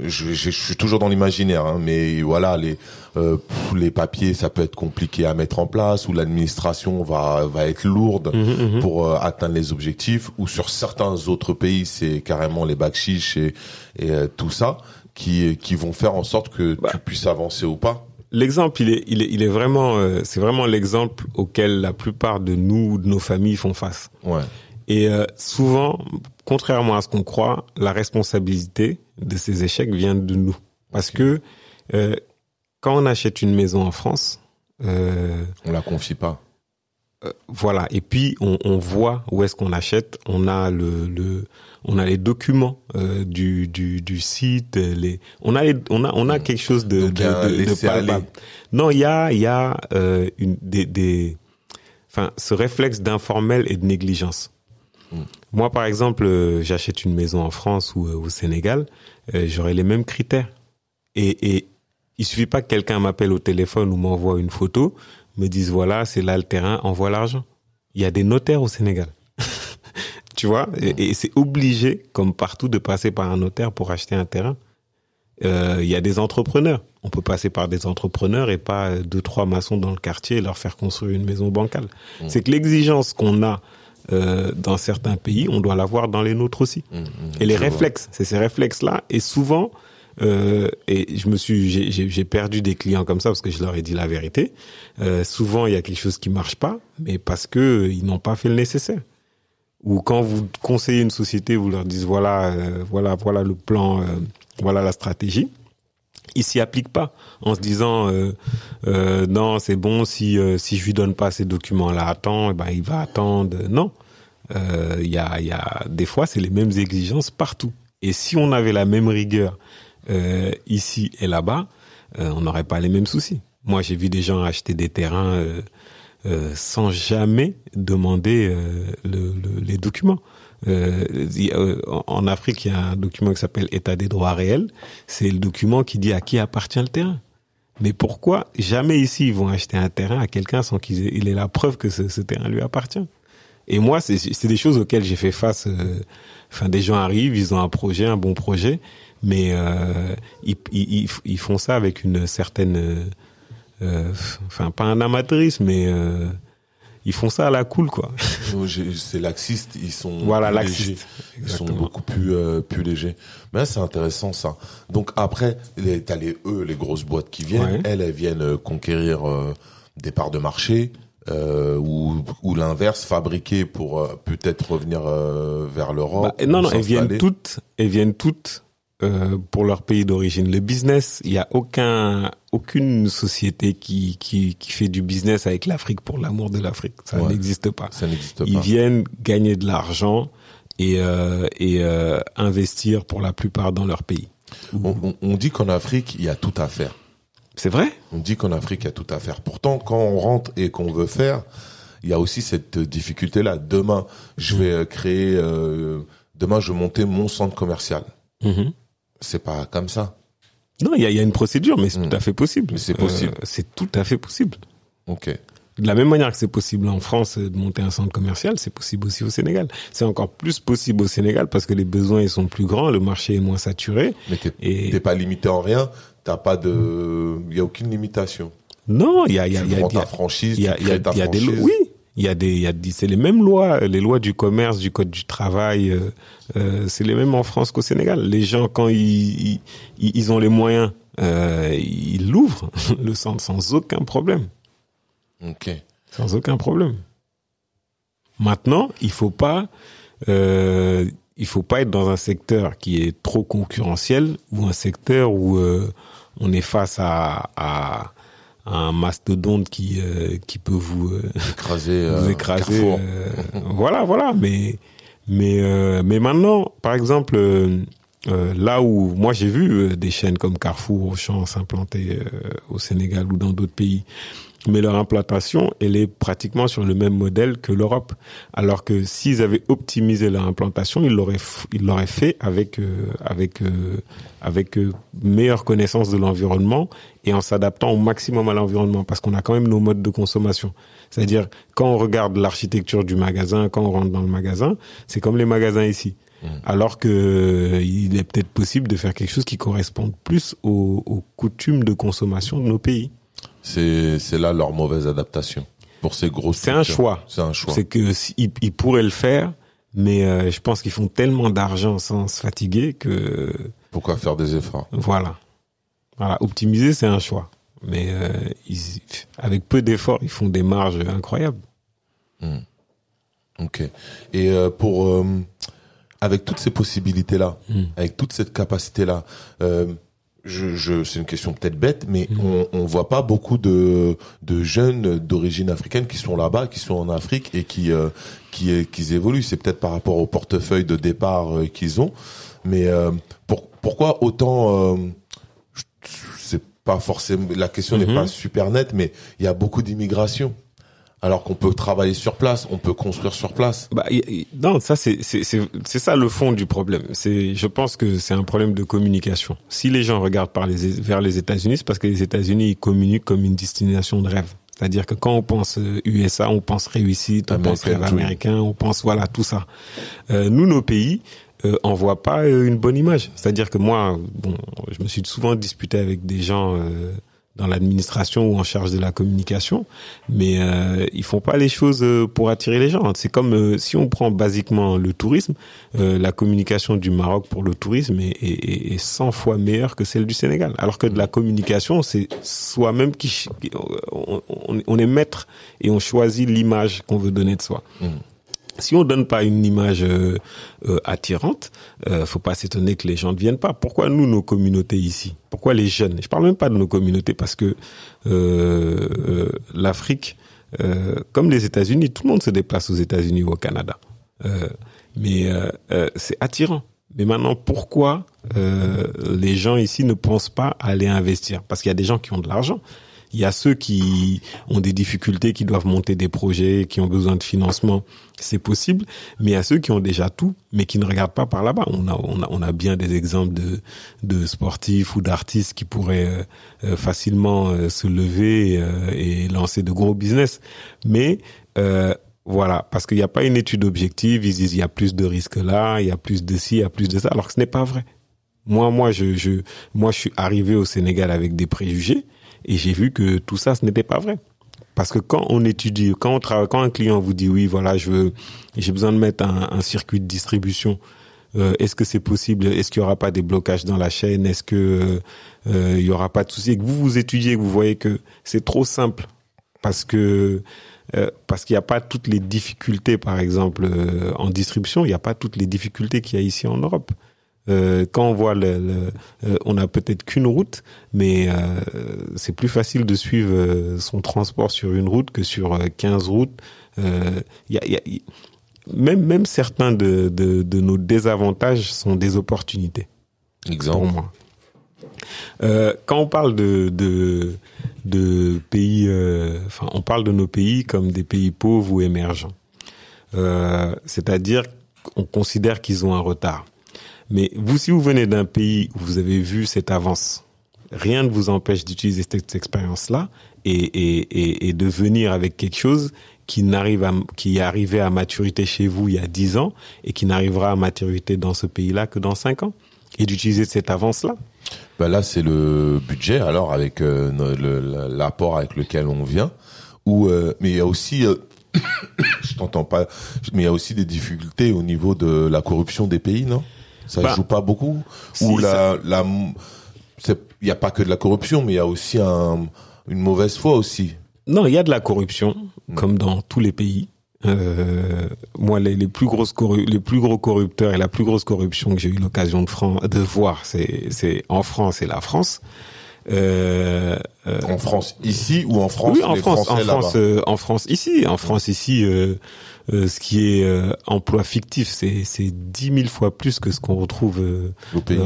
je, je, suis toujours dans l'imaginaire, hein, mais voilà, les euh, les papiers, ça peut être compliqué à mettre en place, ou l'administration va va être lourde hmm, hmm, pour euh, atteindre les objectifs, ou sur certains autres pays, c'est carrément les bacs chiches et, et euh, tout ça qui qui vont faire en sorte que tu bah. puisses avancer ou pas. L'exemple, il est, il est, il est vraiment, c'est vraiment l'exemple auquel la plupart de nous, de nos familles font face. Ouais. Et euh, souvent, contrairement à ce qu'on croit, la responsabilité de ces échecs vient de nous. Parce que euh, quand on achète une maison en France, euh, on la confie pas. Euh, voilà. Et puis on, on voit où est-ce qu'on achète. On a le, le on a les documents euh, du, du, du site. Les, on a les, on a on a quelque chose de, de, de, de Non, il y a il y a une des, des enfin ce réflexe d'informel et de négligence. Moi, par exemple, euh, j'achète une maison en France ou euh, au Sénégal, euh, j'aurai les mêmes critères. Et, et il suffit pas que quelqu'un m'appelle au téléphone ou m'envoie une photo, me dise voilà, c'est là le terrain, envoie l'argent. Il y a des notaires au Sénégal. tu vois? Et, c'est obligé, comme partout, de passer par un notaire pour acheter un terrain. Il y a des entrepreneurs. On peut passer par des entrepreneurs et pas deux, trois maçons dans le quartier et leur faire construire une maison bancale. Mmh. C'est que l'exigence qu'on a euh, dans certains pays, on doit l'avoir dans les nôtres aussi. Mmh, mmh, et les réflexes, c'est ces réflexes-là. Et souvent, euh, et je me suis, j'ai perdu des clients comme ça parce que je leur ai dit la vérité. Euh, souvent, il y a quelque chose qui marche pas, mais parce que ils n'ont pas fait le nécessaire. Ou quand vous conseillez une société, vous leur dites voilà, voilà, voilà le plan, voilà la stratégie il s'y applique pas en se disant euh, euh, non c'est bon si euh, si je lui donne pas ces documents là attends eh ben il va attendre non il y a il y a des fois c'est les mêmes exigences partout et si on avait la même rigueur euh, ici et là-bas, euh, on n'aurait pas les mêmes soucis. Moi, j'ai vu des gens acheter des terrains euh, euh, sans jamais demander euh, le- le- les documents. Euh, euh, en- Afrique, il y a un document qui s'appelle État des droits réels. C'est le document qui dit à qui appartient le terrain. Mais pourquoi jamais ici ils vont acheter un terrain à quelqu'un sans qu'il ait, il ait la preuve que ce, terrain lui appartient? Et moi, c'est des choses auxquelles j'ai fait face. euh, Enfin, des gens arrivent, ils ont un projet, un bon projet, mais euh, ils, font ça avec une certaine, euh, euh, enfin pas un amateurisme, mais ils font ça à la cool, quoi. J'ai- C'est laxiste, ils sont Voilà, laxiste. Ils sont beaucoup plus euh, plus légers. Mais c'est intéressant ça. Donc après, t'as les eux, les grosses boîtes qui viennent. Ouais. Elles, elles viennent euh, conquérir euh, des parts de marché euh, ou ou l'inverse, fabriquer pour peut-être revenir vers l'Europe. Bah, non, non, elles viennent toutes, elles viennent toutes euh, pour leur pays d'origine. Le business, il y a aucun, aucune société qui, qui, qui fait du business avec l'Afrique pour l'amour de l'Afrique. Ça Ouais. n'existe pas. Ça n'existe Ils pas. viennent gagner de l'argent et, euh, et euh, investir pour la plupart dans leur pays. On, on- on dit qu'en Afrique, il y a tout à faire. C'est vrai? On dit qu'en Afrique, il y a tout à faire. Pourtant, quand on rentre et qu'on veut faire, il y a aussi cette difficulté-là. Demain, je vais créer, euh, demain, je vais monter mon centre commercial. Mhm. C'est pas comme ça. Non, il y a, il y a une procédure, mais c'est Mm. tout à fait possible. C'est possible. Euh, c'est tout à fait possible. Ok. De la même manière que c'est possible en France euh, de monter un centre commercial, c'est possible aussi au Sénégal. C'est encore plus possible au Sénégal parce que les besoins ils sont plus grands, le marché est moins saturé. Mais t'es Et t'es pas limité en rien. T'as pas de, il y a aucune limitation. non, il y a, il y a, il y a, y a- franchise, il y a, y a- y a des franchise. lois. Oui, il y a des, il y a des- c'est les mêmes lois, les lois du commerce, du code du travail. euh, euh, c'est les mêmes en France qu'au Sénégal. Les gens quand ils, ils, ils ont les moyens, euh, ils l'ouvrent le centre sans aucun problème. Ok. Sans aucun problème. Maintenant, il faut pas, euh, il faut pas être dans un secteur qui est trop concurrentiel ou un secteur où euh, on est face à, à un mastodonte qui euh, qui peut vous euh, Écraser, vous euh, écraser. Euh, voilà, voilà. Mais mais euh, mais maintenant, par exemple, là où moi j'ai vu des chaînes comme Carrefour, Auchan s'implanter au Sénégal ou dans d'autres pays, mais leur implantation, elle est pratiquement sur le même modèle que l'Europe. Alors que s'ils avaient optimisé leur implantation, ils l'auraient ils l'auraient fait avec euh, avec euh, avec euh, meilleure connaissance de l'environnement et en s'adaptant au maximum à l'environnement parce qu'on a quand même nos modes de consommation. C'est-à-dire quand on regarde l'architecture du magasin, quand on rentre dans le magasin, c'est comme les magasins ici. Alors que il est peut-être possible de faire quelque chose qui corresponde plus aux, aux coutumes de consommation de nos pays. C'est, c'est là leur mauvaise adaptation. Pour ces grosses C'est un choix. C'est un choix. C'est que si- ils, ils pourraient le faire, mais euh, je pense qu'ils font tellement d'argent sans se fatiguer que Pourquoi faire des efforts? voilà. Voilà, optimiser c'est un choix, mais euh, ils, avec peu d'efforts, ils font des marges incroyables. Ok. Et euh, pour avec toutes ces possibilités là, Mm. avec toute cette capacité là, euh, je, je c'est une question peut-être bête, mais Mm. on on voit pas beaucoup de de jeunes d'origine africaine qui sont là-bas, qui sont en Afrique et qui euh, qui qui évoluent. C'est peut-être par rapport au portefeuille de départ euh, qu'ils ont, mais euh, pour, pourquoi autant euh, c'est pas forcément la question n'est Mhm. pas super nette, mais il y a beaucoup d'immigration. Alors qu'on peut travailler sur place, on peut construire sur place. Bah, y- y- non, ça c'est c'est c'est ça le fond du problème. C'est je pense que c'est un problème de communication. Si les gens regardent par les vers les États-Unis, c'est parce que les États-Unis ils communiquent comme une destination de rêve. C'est-à-dire que quand on pense euh, USA, on pense réussite, on pense rêve américain, on pense voilà tout ça. Euh, nous, nos pays, euh, on voit pas euh, une bonne image. C'est-à-dire que moi, bon, je me suis souvent disputé avec des gens euh, dans l'administration ou en charge de la communication, mais euh, ils font pas les choses euh, pour attirer les gens. C'est comme euh, si on prend basiquement le tourisme, euh, la communication du Maroc pour le tourisme est, est, est 100 fois meilleure que celle du Sénégal. Alors que de la communication, c'est soi-même qui, on, on- est maître et on choisit l'image qu'on veut donner de soi. Si on donne pas une image euh, euh, attirante, euh, faut pas s'étonner que les gens ne viennent pas. Pourquoi nous, nos communautés ici? Pourquoi les jeunes? Je parle même pas de nos communautés parce que euh, euh, l'Afrique, euh, comme les États-Unis, tout le monde se déplace aux États-Unis ou au Canada. Mais c'est attirant. Mais maintenant, pourquoi les gens ici ne pensent pas à aller investir? Parce qu'il y a des gens qui ont de l'argent. Il y a ceux qui ont des difficultés, qui doivent monter des projets, qui ont besoin de financement. C'est possible. Mais il y a ceux qui ont déjà tout, mais qui ne regardent pas par là-bas. On a, on a, on a bien des exemples de, de sportifs ou d'artistes qui pourraient euh, euh, facilement euh, se lever et lancer de gros business. Mais voilà, parce qu'il n'y a pas une étude objective. Ils disent il y a plus de risques là, il y a plus de ci, il y a plus de ça, alors que ce n'est pas vrai. Moi, moi, je, je, moi, je suis arrivé au Sénégal avec des préjugés et j'ai vu que tout ça, ce n'était pas vrai. Parce que quand on étudie, quand on travaille, quand un client vous dit oui, voilà, je veux, j'ai besoin de mettre un, circuit de distribution. Euh, est-ce que c'est possible? Est-ce qu'il y aura pas des blocages dans la chaîne? Est-ce que euh, il y aura pas de soucis Et que vous vous étudiez, que vous voyez que c'est trop simple parce que euh, parce qu'il n'y a pas toutes les difficultés, par exemple, euh, en distribution, il n'y a pas toutes les difficultés qu'il y a ici en Europe. Euh, quand on voit le, le euh, on a peut-être qu'une route, mais euh, c'est plus facile de suivre son transport sur une route que sur 15 routes. Y a, y a, même, même certains de, de, de, nos désavantages sont des opportunités. Exemple. Pour moi. quand on parle de, de, de pays, enfin, on parle de nos pays comme des pays pauvres ou émergents. C'est-à-dire qu'on considère qu'ils ont un retard. Mais vous, si vous venez d'un pays où vous avez vu cette avance, rien ne vous empêche d'utiliser cette expérience-là et, de venir avec quelque chose qui n'arrive à, qui est arrivé à maturité chez vous il y a dix ans et qui n'arrivera à maturité dans ce pays-là que dans cinq ans et d'utiliser cette avance-là? Ben là, c'est le budget, alors, avec euh, l'apport avec lequel on vient. Euh, mais il y a aussi, euh, je t'entends pas, mais il y a aussi des difficultés au niveau de la corruption des pays, non? Ça bah, joue pas beaucoup. Ou la, la, il n'y a pas que de la corruption, mais il y a aussi un, une mauvaise foi aussi. Non, il y a de la corruption, hmm. comme dans tous les pays. Euh, moi, les, les plus grosses les plus gros corrupteurs et la plus grosse corruption que j'ai eu l'occasion de, de voir, c'est c'est en France et la France. Euh, euh, en France ici ou en France Oui, en France, en France, en France ici, en France ici. Euh, euh, ce qui est euh, emploi fictif, c'est c'est dix mille fois plus que ce qu'on retrouve euh, au pays.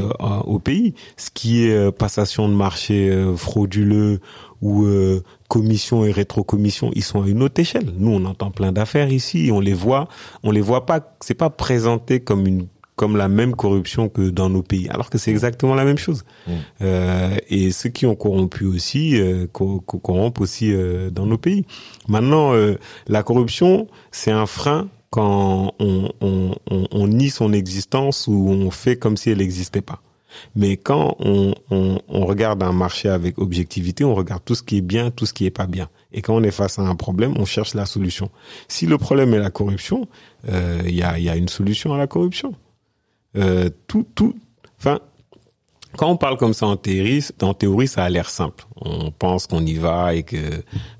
au, pays. Ce qui est passation de marché frauduleux ou commission et rétrocommission, ils sont à une autre échelle. Nous, on entend plein d'affaires ici, on les voit, on les voit pas. C'est pas présenté comme une comme la même corruption que dans nos pays, alors que c'est exactement la même chose. Mmh. Euh, et ceux qui ont corrompu aussi euh, corrompent aussi euh, dans nos pays. Maintenant, euh, la corruption, c'est un frein quand on, on, on, on, nie son existence ou on fait comme si elle n'existait pas. Mais quand on, on, regarde un marché avec objectivité, on regarde tout ce qui est bien, tout ce qui est pas bien. Et quand on est face à un problème, on cherche la solution. Si le problème est la corruption, il y, a, y a une solution à la corruption. Euh, tout, tout, enfin, quand on parle comme ça en théorie, en théorie, ça a l'air simple. On pense qu'on y va et que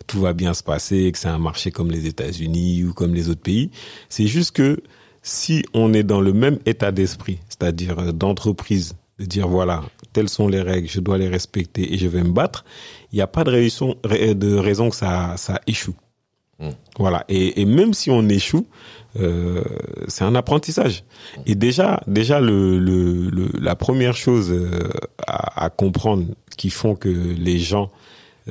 tout va bien se passer, que c'est un marché comme les États-Unis ou comme les autres pays. C'est juste que si on est dans le même état d'esprit, c'est-à-dire d'entreprise, de dire voilà, telles sont les règles, je dois les respecter et je vais me battre, il n'y a pas de raison, de raison que ça, ça échoue. Voilà. Et, et, même si on échoue, euh, c'est un apprentissage. Et déjà, déjà le, le, le la première chose euh, à, à, comprendre qui font que les gens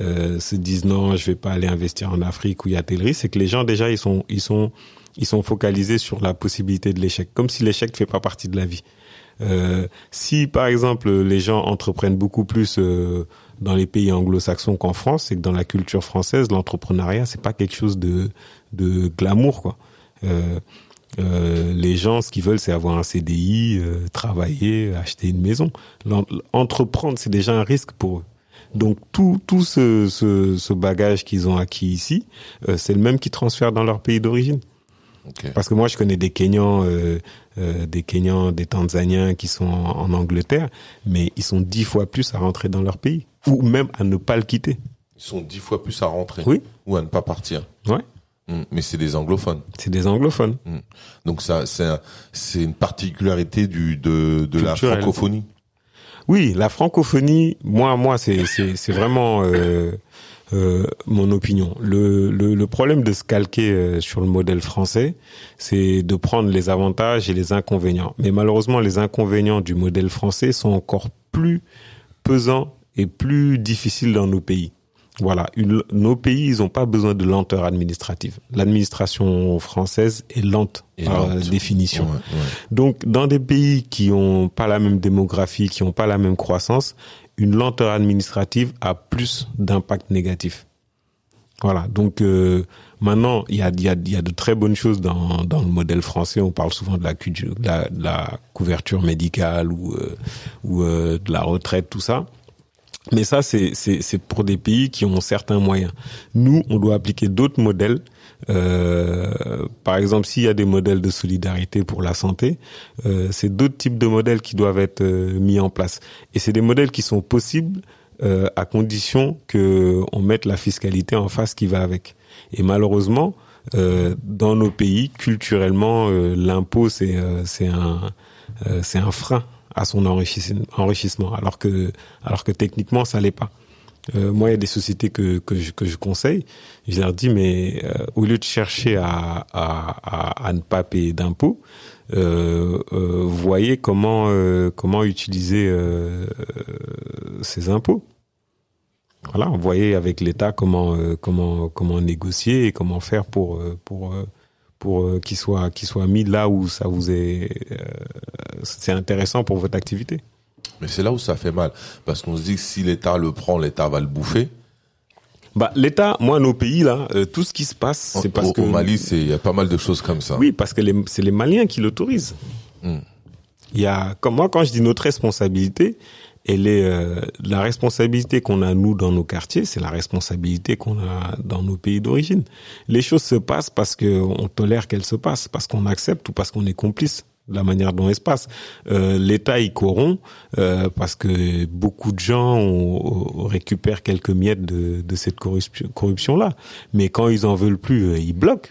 euh, se disent non, je vais pas aller investir en Afrique où il y a tel risque, c'est que les gens déjà ils sont ils sont ils sont focalisés sur la possibilité de l'échec, comme si l'échec ne fait pas partie de la vie. Euh, si par exemple les gens entreprennent beaucoup plus euh, dans les pays anglo-saxons qu'en France, c'est que dans la culture française, l'entrepreneuriat c'est pas quelque chose de de glamour quoi. Euh, euh, les gens, ce qu'ils veulent, c'est avoir un CDI, euh, travailler, acheter une maison. Entreprendre, c'est déjà un risque pour eux. Donc tout tout ce, ce, ce bagage qu'ils ont acquis ici, euh, c'est le même qu'ils transfèrent dans leur pays d'origine. Okay. Parce que moi, je connais des Kenyans, euh, euh, des Kenyans, des Tanzaniens qui sont en, en, Angleterre, mais ils sont dix fois plus à rentrer dans leur pays, ou même à ne pas le quitter. Ils sont dix fois plus à rentrer. Oui. Ou à ne pas partir. Ouais. Mm. Mais c'est des anglophones. C'est des anglophones. Mm. Donc ça, c'est c'est une particularité du de de la francophonie. Oui, la francophonie. Moi, moi, c'est c'est c'est vraiment. Euh, euh, mon opinion. Le, le, le, problème de se calquer euh, sur le modèle français, c'est de prendre les avantages et les inconvénients. Mais malheureusement, les inconvénients du modèle français sont encore plus pesants et plus difficiles dans nos pays. Voilà, nos pays, ils n'ont pas besoin de lenteur administrative. L'administration française est lente par définition. Donc, dans des pays qui ont pas la même démographie, qui ont pas la même croissance, une lenteur administrative a plus d'impact négatif. Voilà. Donc euh, maintenant, il y a, y, a, y a de très bonnes choses dans, dans le modèle français. On parle souvent de la, de la, de la couverture médicale ou, euh, ou euh, de la retraite, tout ça. Mais ça, c'est pour des pays qui ont certains moyens. Nous, on doit appliquer d'autres modèles euh, par exemple, s'il y a des modèles de solidarité pour la santé, euh, c'est d'autres types de modèles qui doivent être euh, mis en place. Et c'est des modèles qui sont possibles à condition que on mette la fiscalité en face qui va avec. Et malheureusement, dans nos pays, culturellement, l'impôt c'est c'est un c'est un frein à son enrichissement, alors que alors que techniquement ça l'est pas. Euh, moi, il y a des sociétés que, que, je, que je conseille. Je leur dis, mais euh, au lieu de chercher à, à, à, ne pas payer d'impôts, euh, voyez comment comment utiliser ces impôts. Voilà, voyez avec l'État comment comment comment négocier et comment faire pour pour pour qu'il soit qu'il soit mis là où ça vous est c'est intéressant pour votre activité. Mais c'est là où ça fait mal. Parce qu'on se dit que si l'État le prend, l'État va le bouffer. Bah, l'État, moi, nos pays, là, euh, tout ce qui se passe, c'est parce que... Au Mali, il y a pas mal de choses comme ça. Oui, parce que c'est les Maliens qui l'autorisent. Hmm. Il y a, comme moi, quand je dis notre responsabilité, elle est euh, la responsabilité qu'on a nous dans nos quartiers, c'est la responsabilité qu'on a dans nos pays d'origine. Les choses se passent parce que on tolère qu'elles se passent, parce qu'on accepte ou parce qu'on est complice la manière dont elle se passe. Euh, L'État y corrompt euh, parce que beaucoup de gens ont, récupèrent quelques miettes de, de cette corruption là. Mais quand ils en veulent plus, euh, ils bloquent.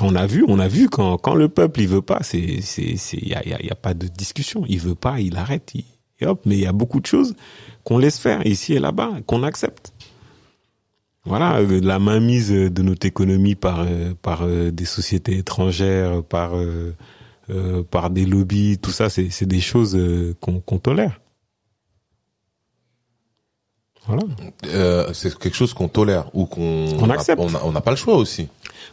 On a vu, on a vu quand quand le peuple il veut pas, c'est c'est il y a, y a pas de discussion. Il veut pas, il arrête. Et hop. Mais il y a beaucoup de choses qu'on laisse faire ici et là-bas, qu'on accepte. Voilà, euh, la mainmise de notre économie par par des sociétés étrangères, par euh, par des lobbies, tout ça, c'est des choses euh, qu'on tolère. Voilà. Euh, c'est quelque chose qu'on tolère ou qu'on accepte. On n'a pas le choix aussi.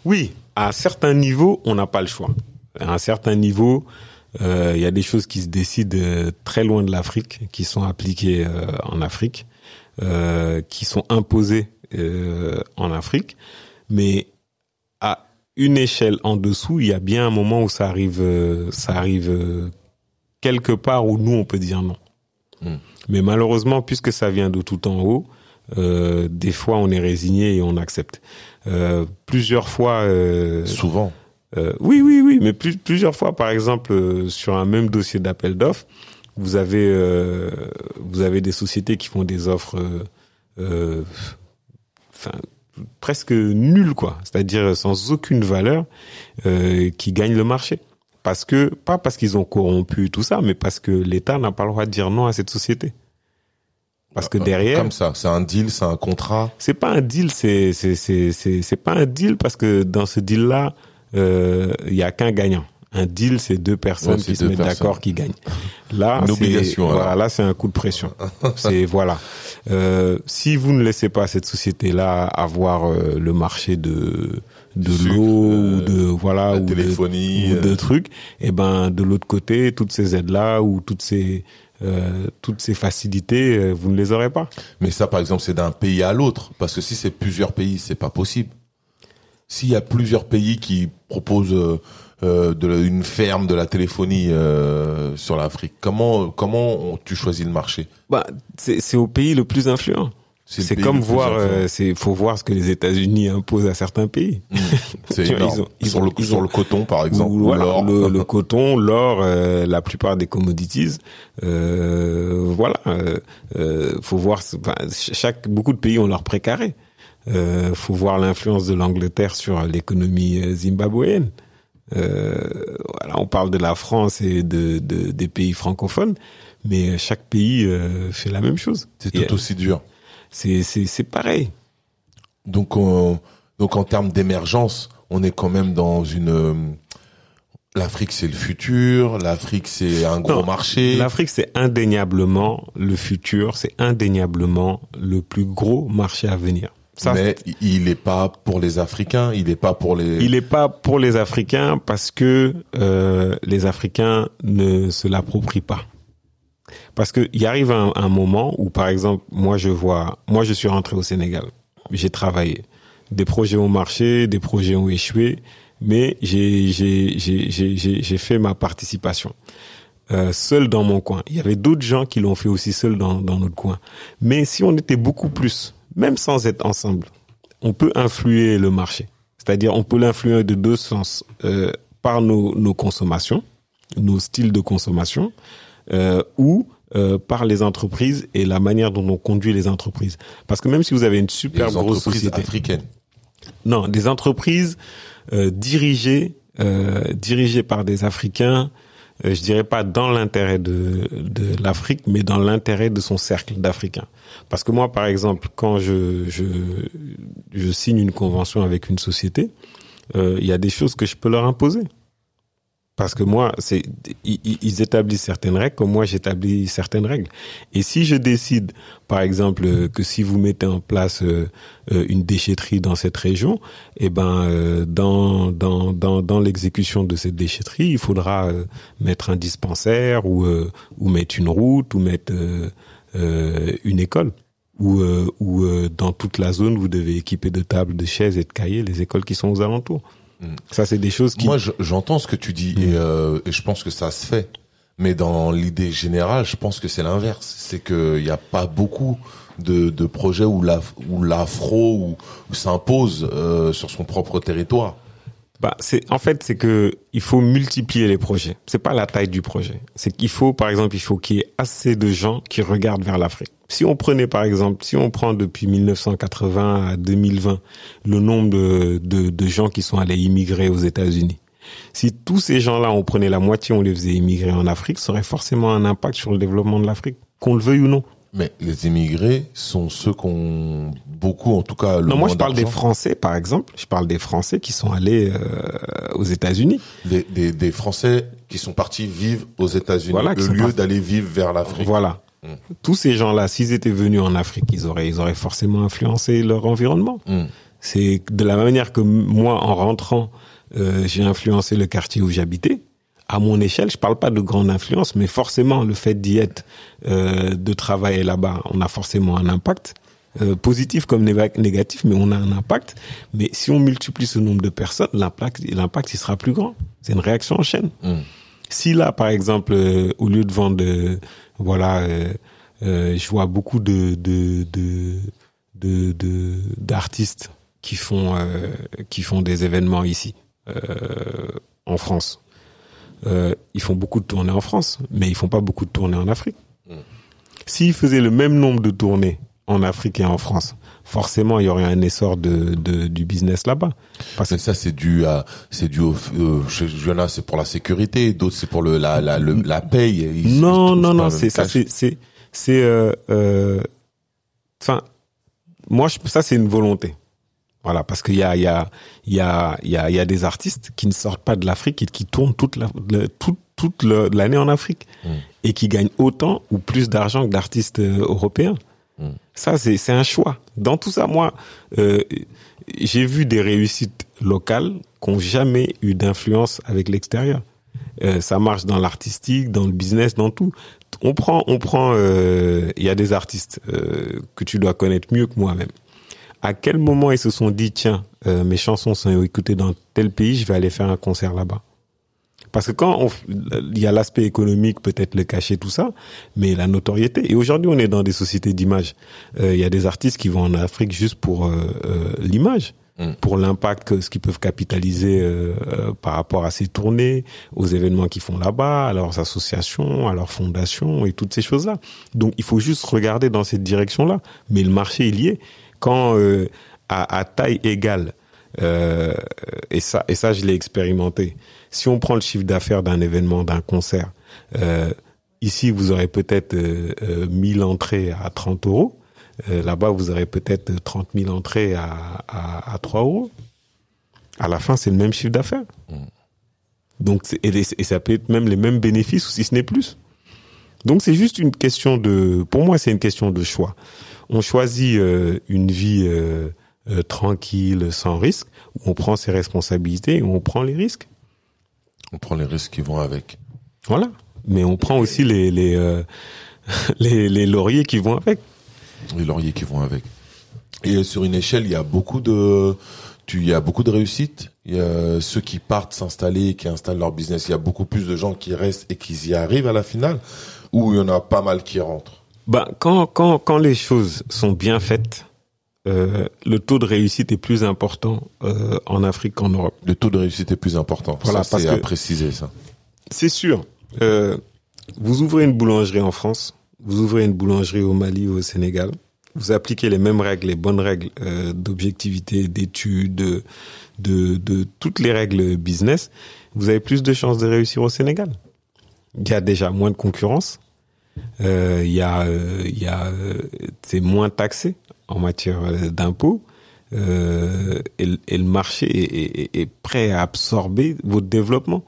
Oui, à certains niveaux, on n'a pas le choix. À un certain niveau, il y a des choses qui se décident très loin de l'Afrique, qui sont appliquées en Afrique, qui sont imposées en Afrique, mais à une échelle en dessous, il y a bien un moment où ça arrive, euh, ça arrive euh, quelque part où nous on peut dire non. Hmm. Mais malheureusement, puisque ça vient de tout en haut, euh, des fois on est résigné et on accepte. Euh, plusieurs fois. Euh, oui, oui, oui, mais plus, plusieurs fois, par exemple, sur un même dossier d'appel d'offres, vous avez vous avez des sociétés qui font des offres. Enfin, presque nul quoi, c'est-à-dire sans aucune valeur, euh, qui gagnent le marché. Parce que pas parce qu'ils ont corrompu tout ça, mais parce que l'État n'a pas le droit de dire non à cette société. Parce que euh, derrière, comme ça, c'est un deal, c'est un contrat. C'est pas un deal, c'est c'est c'est c'est c'est pas un deal parce que dans ce deal là, euh, il y a qu'un gagnant. Un deal, c'est deux personnes qui se mettent d'accord, qui gagnent. Là, c'est voilà, là c'est un coup de pression. c'est voilà. Euh, si vous ne laissez pas cette société-là avoir euh, le marché de de l'eau ou de voilà ou téléphonie, de, ou de trucs, et eh ben de l'autre côté, toutes ces aides-là ou toutes ces euh, toutes ces facilités, euh, vous ne les aurez pas. Mais ça, par exemple, c'est d'un pays à l'autre, parce que si c'est plusieurs pays, c'est pas possible. S'il y a plusieurs pays qui proposent euh, de une ferme de la téléphonie euh, sur l'Afrique. Comment comment tu choisis le marché? Bah c'est au pays le plus influent. C'est comme voir, euh, c'est faut voir ce que les États-Unis imposent à certains pays. Mmh. C'est ils, ils sur, le, sur le coton par exemple, ou, l'or. Le, le, coton, l'or, euh, la plupart des commodities. Euh, voilà, euh, faut voir. chaque beaucoup de pays ont leur précaré. Euh, faut voir l'influence de l'Angleterre sur l'économie zimbabwéenne. Euh, voilà, on parle de la France et de, de, des pays francophones, mais chaque pays euh, fait la même chose. C'est tout aussi dur. C'est c'est c'est pareil. Donc, on, donc en termes d'émergence, on est quand même dans une. euh, L'Afrique, c'est le futur. L'Afrique, c'est un gros Non, marché. L'Afrique, c'est indéniablement le futur, c'est indéniablement le plus gros marché à venir. Ça, mais il n'est pas pour les Africains. Il n'est pas pour les. Il n'est pas pour les Africains parce que euh, les Africains ne se l'approprient pas. Parce que il arrive un, un moment où, par exemple, moi je vois, moi je suis rentré au Sénégal, j'ai travaillé, des projets ont marché, des projets ont échoué, mais j'ai fait ma participation. Euh, seul dans mon coin. Il y avait d'autres gens qui l'ont fait aussi seul dans, dans notre coin. Mais si on était beaucoup plus, même sans être ensemble, on peut influer le marché. C'est-à-dire, on peut l'influer de deux sens euh, par nos, nos consommations, nos styles de consommation, euh, ou euh, par les entreprises et la manière dont on conduit les entreprises. Parce que même si vous avez une super les grosse entreprises société, africaines. non, des entreprises euh, dirigées, euh, dirigées par des Africains, je dirais pas dans l'intérêt de, de l'Afrique, mais dans l'intérêt de son cercle d'Africains. Parce que moi, par exemple, quand je, je, je signe une convention avec une société, euh, il y a des choses que je peux leur imposer. Parce que moi, c'est ils, établissent certaines règles, comme moi j'établis certaines règles. Et si je décide, par exemple, euh, que si vous mettez en place euh, euh, une déchetterie dans cette région, eh ben dans dans dans dans l'exécution de cette déchetterie, il faudra mettre un dispensaire ou ou mettre une route ou mettre une école. Ou ou dans toute la zone, vous devez équiper de tables, de chaises et de cahiers les écoles qui sont aux alentours. Mm. Ça, c'est des choses qui Moi, je- j'entends ce que tu dis et, euh, et je pense que ça se fait. Mais dans l'idée générale, je pense que c'est l'inverse. C'est qu'il n'y a pas beaucoup de, de projets où la- où l'afro où s'impose euh, sur son propre territoire. Bah, c'est en fait c'est que il faut multiplier les projets. C'est pas la taille du projet. C'est qu'il faut par exemple il faut qu'il y ait assez de gens qui regardent vers l'Afrique. Si on prenait par exemple si on prend depuis 1980 à 2020 le nombre de, de, de gens qui sont allés immigrer aux États-Unis. Si tous ces gens-là on prenait la moitié on les faisait immigrer en Afrique, ça aurait forcément un impact sur le développement de l'Afrique, qu'on le veuille ou non. Mais les immigrés sont ceux qui ont beaucoup, en tout cas, le non, moi je parle des. Français par exemple. Je parle des Français qui sont allés euh, aux États-Unis. des, des, des Français qui sont partis vivre aux États-Unis Voilà, au lieu partis. d'aller vivre vers l'Afrique. Voilà. Mm. Tous ces gens-là, s'ils étaient venus en Afrique, ils auraient, ils auraient forcément influencé leur environnement. Mm. C'est de la même manière que moi, en rentrant, euh, j'ai influencé le quartier où j'habitais. À mon échelle, je parle pas de grande influence, mais forcément, le fait d'y être, euh, de travailler là-bas, on a forcément un impact. euh, positif comme négatif, mais on a un impact. Mais si on multiplie ce nombre de personnes, l'impact, l'impact, il sera plus grand. C'est une réaction en chaîne. Mm. Si là, par exemple, euh, au lieu de vendre, euh, voilà, euh, euh, je vois beaucoup de de de de de- d'artistes qui font euh, qui font des événements ici euh, en France. Euh, ils font beaucoup de tournées en France, mais ils font pas beaucoup de tournées en Afrique. Mm. S'ils faisaient le même nombre de tournées en Afrique et en France, forcément, il y aurait un essor de, de du business là-bas. Parce Mais ça, c'est dû à, c'est dû au, euh, il y en a, c'est pour la sécurité, d'autres, c'est pour le, la, la, le- la paye. Ils- non, non, non, c'est ça, c'est, c'est, c'est, euh, euh, enfin, moi, je, ça, c'est une volonté. Voilà, parce qu'il y a, il y a, il y a, il y a, il y a des artistes qui ne sortent pas de l'Afrique et qui tournent toute la, toute, toute l'année en Afrique Mm. et qui gagnent autant ou plus d'argent que d'artistes euh, européens. Ça, c'est, un choix. Dans tout ça, moi, euh, j'ai vu des réussites locales qui n'ont jamais eu d'influence avec l'extérieur. Euh, ça marche dans l'artistique, dans le business, dans tout. On prend, on prend. euh, Il y a des artistes que tu dois connaître mieux que moi-même. À quel moment ils se sont dit tiens, mes chansons sont écoutées dans tel pays, je vais aller faire un concert là-bas? Parce que quand il y a l'aspect économique, peut-être le cachet, tout ça, mais la notoriété. Et aujourd'hui, on est dans des sociétés d'image. Euh, Il y a des artistes qui vont en Afrique juste pour euh, euh, l'image, Mm. pour l'impact que ce qu'ils peuvent capitaliser euh, euh, par rapport à ces tournées, aux événements qu'ils font là-bas, à leurs associations, à leurs fondations et toutes ces choses-là. Donc, il faut juste regarder dans cette direction-là. Mais le marché, il y est. Quand euh, à, à taille égale, euh, et ça, et ça, je l'ai expérimenté. Si on prend le chiffre d'affaires d'un événement, d'un concert, euh, ici, vous aurez peut-être euh, euh, 1000 entrées à 30 euros. Euh, Là-bas, vous aurez peut-être 30 000 entrées à, à, à 3 euros. À la fin, c'est le même chiffre d'affaires. Donc, c'est- et, et ça peut être même les mêmes bénéfices, ou si ce n'est plus. Donc, c'est juste une question de, pour moi, c'est une question de choix. On choisit euh, une vie euh, euh, tranquille, sans risque, où on prend ses responsabilités, et où on prend les risques. On prend les risques qui vont avec. Voilà. Mais on prend aussi les les, euh, les les lauriers qui vont avec. Les lauriers qui vont avec. Et sur une échelle, il y a beaucoup de, tu, il y a beaucoup de réussites. Il y a ceux qui partent s'installer, qui installent leur business. Il y a beaucoup plus de gens qui restent et qui y arrivent à la finale, ou il y en a pas mal qui rentrent? Quand quand quand les choses sont bien faites, euh, le taux de réussite est plus important euh, en Afrique qu'en Europe. Le taux de réussite est plus important. Voilà, ça, c'est à préciser ça. C'est sûr. Euh, vous ouvrez une boulangerie en France, vous ouvrez une boulangerie au Mali ou au Sénégal, vous appliquez les mêmes règles, les bonnes règles d'objectivité, d'études, de, de, de toutes les règles business, vous avez plus de chances de réussir au Sénégal. Il y a déjà moins de concurrence, euh, il y a, euh, y a, euh, c'est moins taxé en matière euh, d'impôts. Euh, et, le- et le marché est, est- est prêt à absorber votre développement.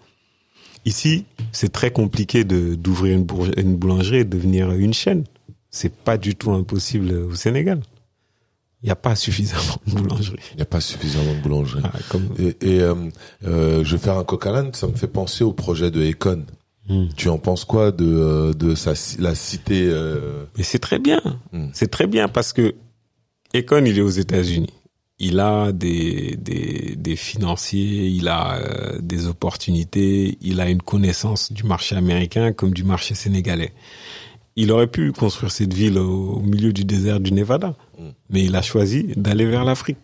Ici, c'est très compliqué d'ouvrir une, boulangerie et de devenir une chaîne. C'est pas du tout impossible au Sénégal. Il n'y a pas suffisamment de boulangeries. Il n'y a pas suffisamment de boulangeries. Ah, comme... Et, et, euh, euh, je vais faire un coq à ça me fait penser au projet de Econ. Hmm. Tu en penses quoi de, de sa, la cité euh, Mais c'est très bien. Hmm. C'est très bien parce que Econ, il est aux États-Unis. Il a des, des, des financiers, il a euh, des opportunités, il a une connaissance du marché américain comme du marché sénégalais. Il aurait pu construire cette ville au, au milieu du désert du Nevada, Mm. mais il a choisi d'aller vers l'Afrique.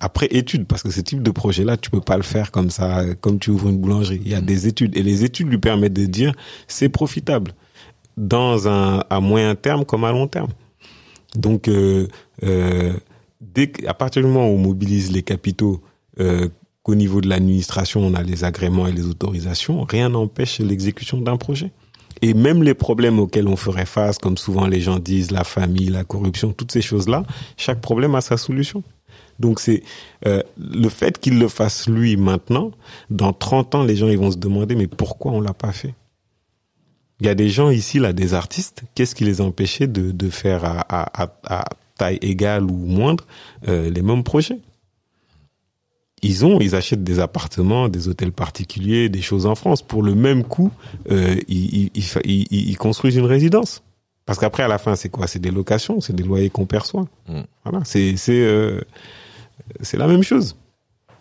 Après études, parce que ce type de projet-là, tu peux pas le faire comme ça, comme tu ouvres une boulangerie. Il y a des études et les études lui permettent de dire c'est profitable dans un à moyen terme comme à long terme. Donc, euh, euh, à partir du moment où on mobilise les capitaux, euh, qu'au niveau de l'administration, on a les agréments et les autorisations, rien n'empêche l'exécution d'un projet. Et même les problèmes auxquels on ferait face, comme souvent les gens disent, la famille, la corruption, toutes ces choses-là, chaque problème a sa solution. Donc c'est le fait qu'il le fasse lui maintenant, dans 30 ans, les gens vont se demander mais pourquoi on l'a pas fait? Il y a des gens ici, là, des artistes, qu'est-ce qui les empêchait de, de faire à, à, à, à taille égale ou moindre euh, les mêmes projets? Ils ont, ils achètent des appartements, des hôtels particuliers, des choses en France. Pour le même coût, euh, ils, ils, ils, ils- construisent une résidence. Parce qu'après, à la fin, c'est quoi? C'est des locations, c'est des loyers qu'on perçoit. Mm. Voilà, c'est c'est euh, c'est la même chose.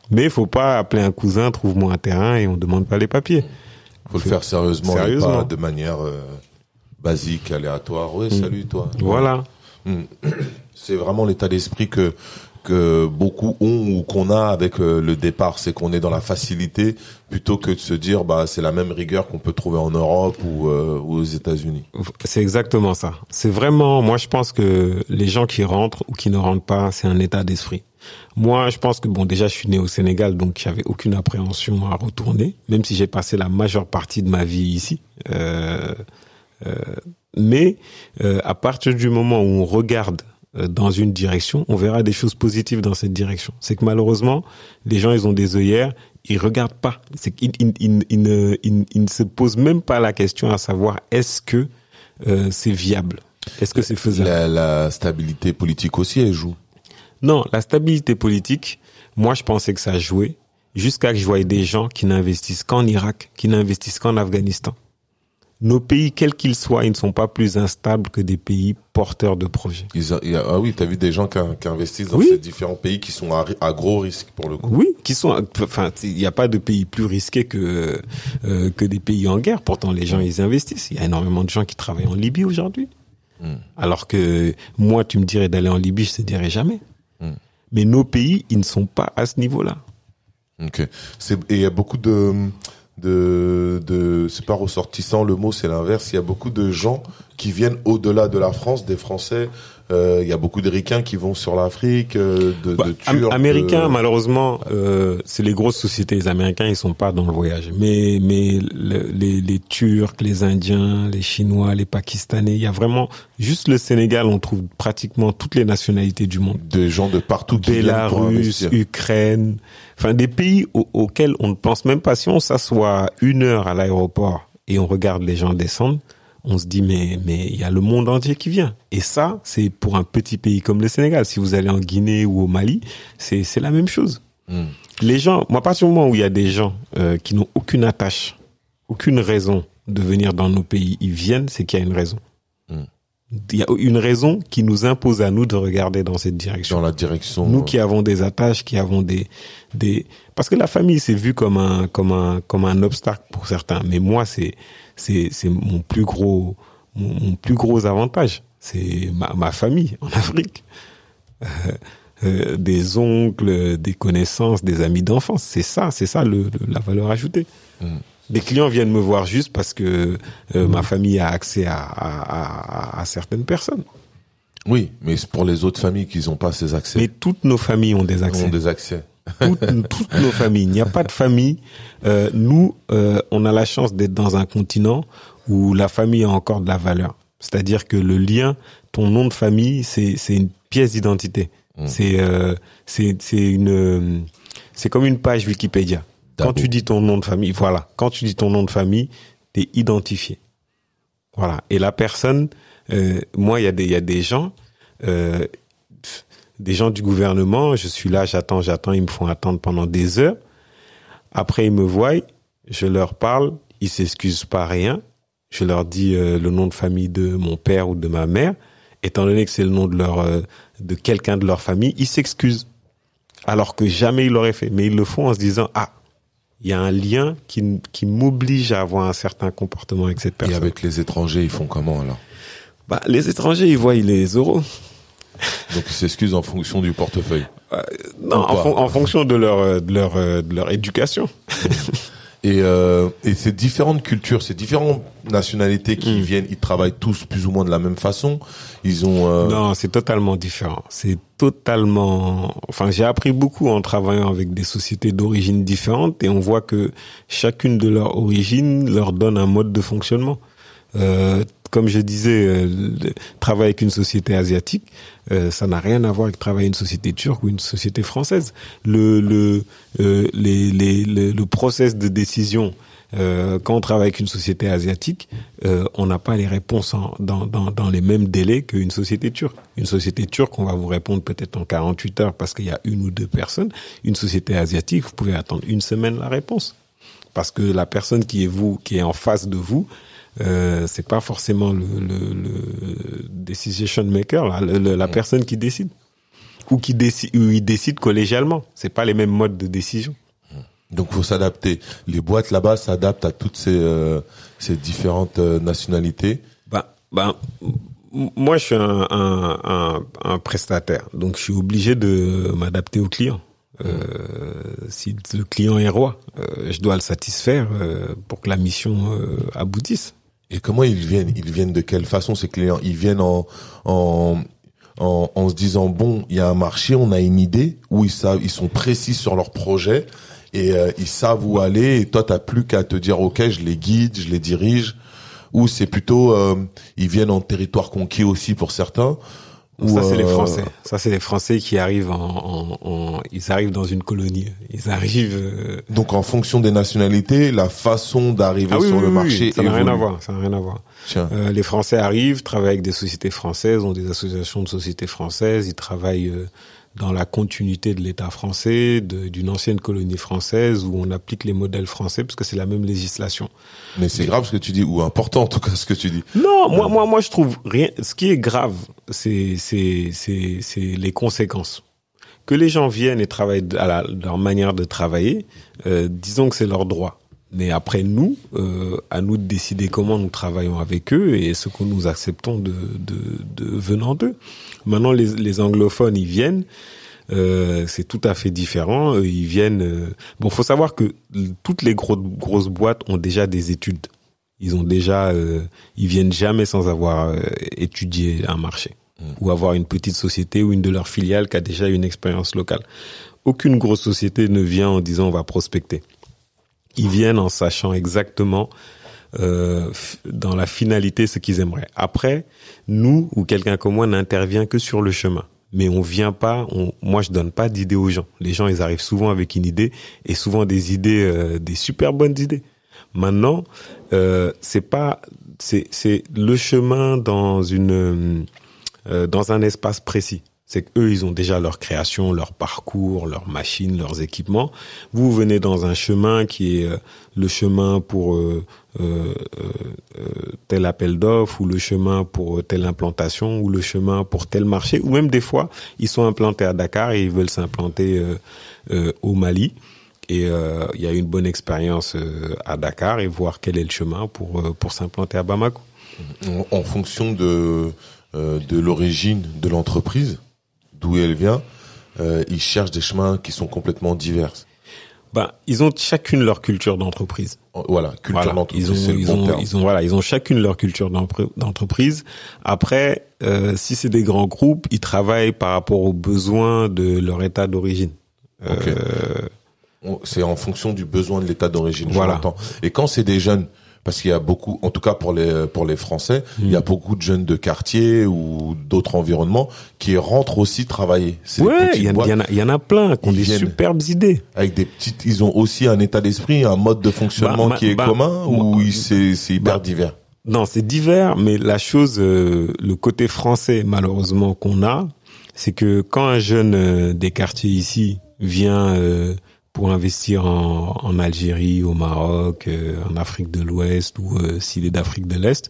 Mais il faut pas appeler un cousin, trouve-moi un terrain et on demande pas les papiers. Faut le faire sérieusement, Sérieusement. et pas de manière euh, basique, aléatoire. Ouais, salut toi. Voilà. Mm. C'est vraiment l'état d'esprit que que beaucoup ont ou qu'on a avec euh, le départ, c'est qu'on est dans la facilité plutôt que de se dire bah c'est la même rigueur qu'on peut trouver en Europe ou, euh, ou aux États-Unis. C'est exactement ça. C'est vraiment, moi je pense que les gens qui rentrent ou qui ne rentrent pas, c'est un état d'esprit. Moi, je pense que bon, déjà, je suis né au Sénégal, donc j'avais aucune appréhension à retourner, même si j'ai passé la majeure partie de ma vie ici. Euh, euh, mais euh, à partir du moment où on regarde euh, dans une direction, on verra des choses positives dans cette direction. C'est que malheureusement, les gens, ils ont des œillères, ils regardent pas. C'est qu'ils ils, ils, ils ne, se posent même pas la question à savoir est-ce que euh, c'est viable, est-ce que c'est faisable? La, la stabilité politique aussi elle joue. Non, la stabilité politique, moi je pensais que ça jouait jusqu'à que je voyais des gens qui n'investissent qu'en Irak, qui n'investissent qu'en Afghanistan. Nos pays, quels qu'ils soient, ils ne sont pas plus instables que des pays porteurs de projets. Ils a- ah oui, t'as vu des gens qui, qui investissent dans Oui. ces différents pays qui sont à, gros risque pour le coup. Oui, qui sont, enfin, il n'y a pas de pays plus risqué que euh, que des pays en guerre. Pourtant, les gens ils investissent. Il y a énormément de gens qui travaillent en Libye aujourd'hui. Mm. Alors que moi, tu me dirais d'aller en Libye, je te dirais jamais. Mais nos pays, ils ne sont pas à ce niveau-là. Ok. Et il y a beaucoup de de de c'est pas ressortissant le mot c'est l'inverse. Il y a beaucoup de gens qui viennent au-delà de la France, des Français Euh, Il y a beaucoup de ricains qui vont sur l'Afrique, euh, de, Bah, de Turcs. Américains, euh, malheureusement, euh, c'est les grosses sociétés. Les Américains, ils sont pas dans le voyage. Mais mais le- les, les Turcs, les Indiens, les Chinois, les Pakistanais, il y a vraiment juste le Sénégal. On trouve pratiquement toutes les nationalités du monde. des gens de partout qui Bélarus. Ukraine, enfin des pays au- auxquels on ne pense même pas. Si on s'assoit une heure à l'aéroport et on regarde les gens descendre, on se dit mais mais il y a le monde entier qui vient. Et ça, c'est pour un petit pays comme le Sénégal. Si vous allez en Guinée ou au Mali, c'est c'est la même chose. Hmm. Les gens, moi, à partir du moment où il y a des gens euh, qui n'ont aucune attache, aucune raison de venir dans nos pays, ils viennent, c'est qu'il y a une raison. Hmm. Il y a une raison qui nous impose à nous de regarder dans cette direction dans la direction. nous qui avons des attaches, qui avons des des parce que la famille c'est vu comme un comme un comme un obstacle pour certains, mais moi c'est c'est c'est mon plus gros mon, mon plus gros avantage, c'est ma ma famille en Afrique. Euh, euh, des oncles, des connaissances, des amis d'enfance, c'est ça, c'est ça le, le- la valeur ajoutée. Mm. Des clients viennent me voir juste parce que euh, ma famille a accès à, à, à, à certaines personnes. Oui, mais c'est pour les autres familles qui n'ont pas ces accès. Mais toutes nos familles ont des accès. ont des accès. Toutes, toutes nos familles. Il n'y a pas de famille. Euh, nous, euh, on a la chance d'être dans un continent où la famille a encore de la valeur. C'est-à-dire que le lien, ton nom de famille, c'est une pièce d'identité. Mm. C'est euh, c'est une c'est comme une page Wikipédia. Quand tu dis ton nom de famille, voilà. Quand tu dis ton nom de famille, t'es identifié. Voilà. Et la personne, euh, moi, il y a des il y a des gens. Euh, des gens du gouvernement, je suis là, j'attends, j'attends, ils me font attendre pendant des heures. Après, ils me voient, je leur parle, ils s'excusent pas rien. Je leur dis euh, le nom de famille de mon père ou de ma mère. Étant donné que c'est le nom de leur euh, de quelqu'un de leur famille, ils s'excusent. Alors que jamais ils l'auraient fait. Mais ils le font en se disant ah, il y a un lien qui, qui m'oblige à avoir un certain comportement avec cette Et personne. avec les étrangers, ils font comment alors? Bah, les étrangers, ils voient les euros. Donc ils s'excusent en fonction du portefeuille. Non, Ou en, pas. fon- en fonction de leur euh, de leur euh, de leur éducation. Et, euh, et ces différentes cultures, ces différentes nationalités qui Mm. viennent, ils travaillent tous plus ou moins de la même façon. Ils ont. euh, Non, c'est totalement différent. C'est totalement. Enfin, j'ai appris beaucoup en travaillant avec des sociétés d'origine différentes et on voit que chacune de leurs origines leur donne un mode de fonctionnement. Euh, comme je disais, euh, le- travailler avec une société asiatique, euh, ça n'a rien à voir avec travailler avec une société turque ou une société française. Le le euh, les, les, le, le process de décision euh, quand on travaille avec une société asiatique, euh, on n'a pas les réponses en- dans, dans, dans les mêmes délais qu'une société turque. Une société turque, on va vous répondre peut-être en 48 heures parce qu'il y a une ou deux personnes. Une société asiatique, vous pouvez attendre une semaine la réponse. Parce que la personne qui est vous, qui est en face de vous, euh, c'est pas forcément le, le, le decision maker, là, le- le- la personne qui décide. Ou qui décide, ou il décide collégialement. C'est pas les mêmes modes de décision. Donc faut s'adapter. Les boîtes là-bas s'adaptent à toutes ces, euh, ces différentes euh, nationalités. Ben, ben, m- moi, je suis un, un, un, un prestataire, donc je suis obligé de m'adapter au client. Euh, si le client est roi, je dois le satisfaire pour que la mission aboutisse. Et comment ils viennent Ils viennent de quelle façon ces clients? Ils viennent en, en, en, en se disant bon, il y a un marché, on a une idée, où ils savent, ils sont précis sur leur projet et euh, ils savent où aller. Et toi, t'as plus qu'à te dire ok, je les guide, je les dirige. Ou c'est plutôt euh, ils viennent en territoire conquis aussi pour certains. Ça, c'est les euh, Français. Ça, c'est les Français qui arrivent en, en, en- ils arrivent dans une colonie. Ils arrivent. euh, Donc en fonction des nationalités, la façon d'arriver Ah oui, sur oui, le oui, marché ça n'a rien à voir. Ça n'a rien à voir. Tiens. Euh, les Français arrivent, travaillent avec des sociétés françaises, ont des associations de sociétés françaises, ils travaillent euh, dans la continuité de l'État français, d'une ancienne colonie française où on applique les modèles français parce que c'est la même législation. Mais c'est grave ce que tu dis, ou important en tout cas ce que tu dis. Non, moi, moi, moi, je trouve rien. Ce qui est grave, c'est, c'est, c'est, c'est les conséquences. Que les gens viennent et travaillent à la- leur manière de travailler, euh, disons que c'est leur droit. Mais après nous, euh, à nous de décider comment nous travaillons avec eux et ce que nous acceptons de, de, de venant d'eux. Maintenant, les, les anglophones, ils viennent. Euh, c'est tout à fait différent. Euh, Ils viennent. euh, Bon, faut savoir que toutes les grosses grosses boîtes ont déjà des études. Ils ont déjà, euh, ils viennent jamais sans avoir étudié un marché. ou avoir une petite société ou une de leurs filiales qui a déjà une expérience locale. Aucune grosse société ne vient en disant on va prospecter. Ils viennent en sachant exactement euh, dans la finalité ce qu'ils aimeraient. Après, nous ou quelqu'un comme moi n'intervient que sur le chemin. Mais on vient pas, on, moi je donne pas d'idées aux gens. Les gens ils arrivent souvent avec une idée et souvent des idées, euh, des super bonnes idées. Maintenant, euh, c'est pas, c'est le chemin dans une euh, dans un espace précis c'est qu'eux, ils ont déjà leur création, leur parcours, leurs machines, leurs équipements. Vous venez dans un chemin qui est euh, le chemin pour euh, euh, euh tel appel d'offres, ou le chemin pour telle implantation, ou le chemin pour tel marché, ou même des fois, ils sont implantés à Dakar et ils veulent s'implanter au Mali. Et il y a une bonne expérience à Dakar et voir quel est le chemin pour pour s'implanter à Bamako. En, en fonction de de l'origine de l'entreprise, d'où elle vient, euh, ils cherchent des chemins qui sont complètement divers. Ben, ils ont chacune leur culture d'entreprise. Voilà, culture d'entreprise. Ils ont, ils, ont, ils ont, voilà, ils ont chacune leur culture d'entreprise. Après, euh, si c'est des grands groupes, ils travaillent par rapport aux besoins de leur état d'origine. Okay. Euh, c'est en fonction du besoin de l'état d'origine. Voilà. Et quand c'est des jeunes, parce qu'il y a beaucoup, en tout cas pour les pour les Français, il y a mm. beaucoup de jeunes de quartier ou d'autres environnements qui rentrent aussi travailler. Ouais, il y, y, en a plein qui ont des superbes idées. Avec des petites, ils ont aussi un état d'esprit, un mode de fonctionnement bah, qui est bah, commun ou c'est c'est hyper bah, divers? Non, c'est divers, mais la chose, euh, le côté français malheureusement qu'on a, c'est que quand un jeune euh, des quartiers ici vient euh, pour investir en, Algérie, au Maroc, euh, en Afrique de l'Ouest ou euh, s'il est d'Afrique de l'Est,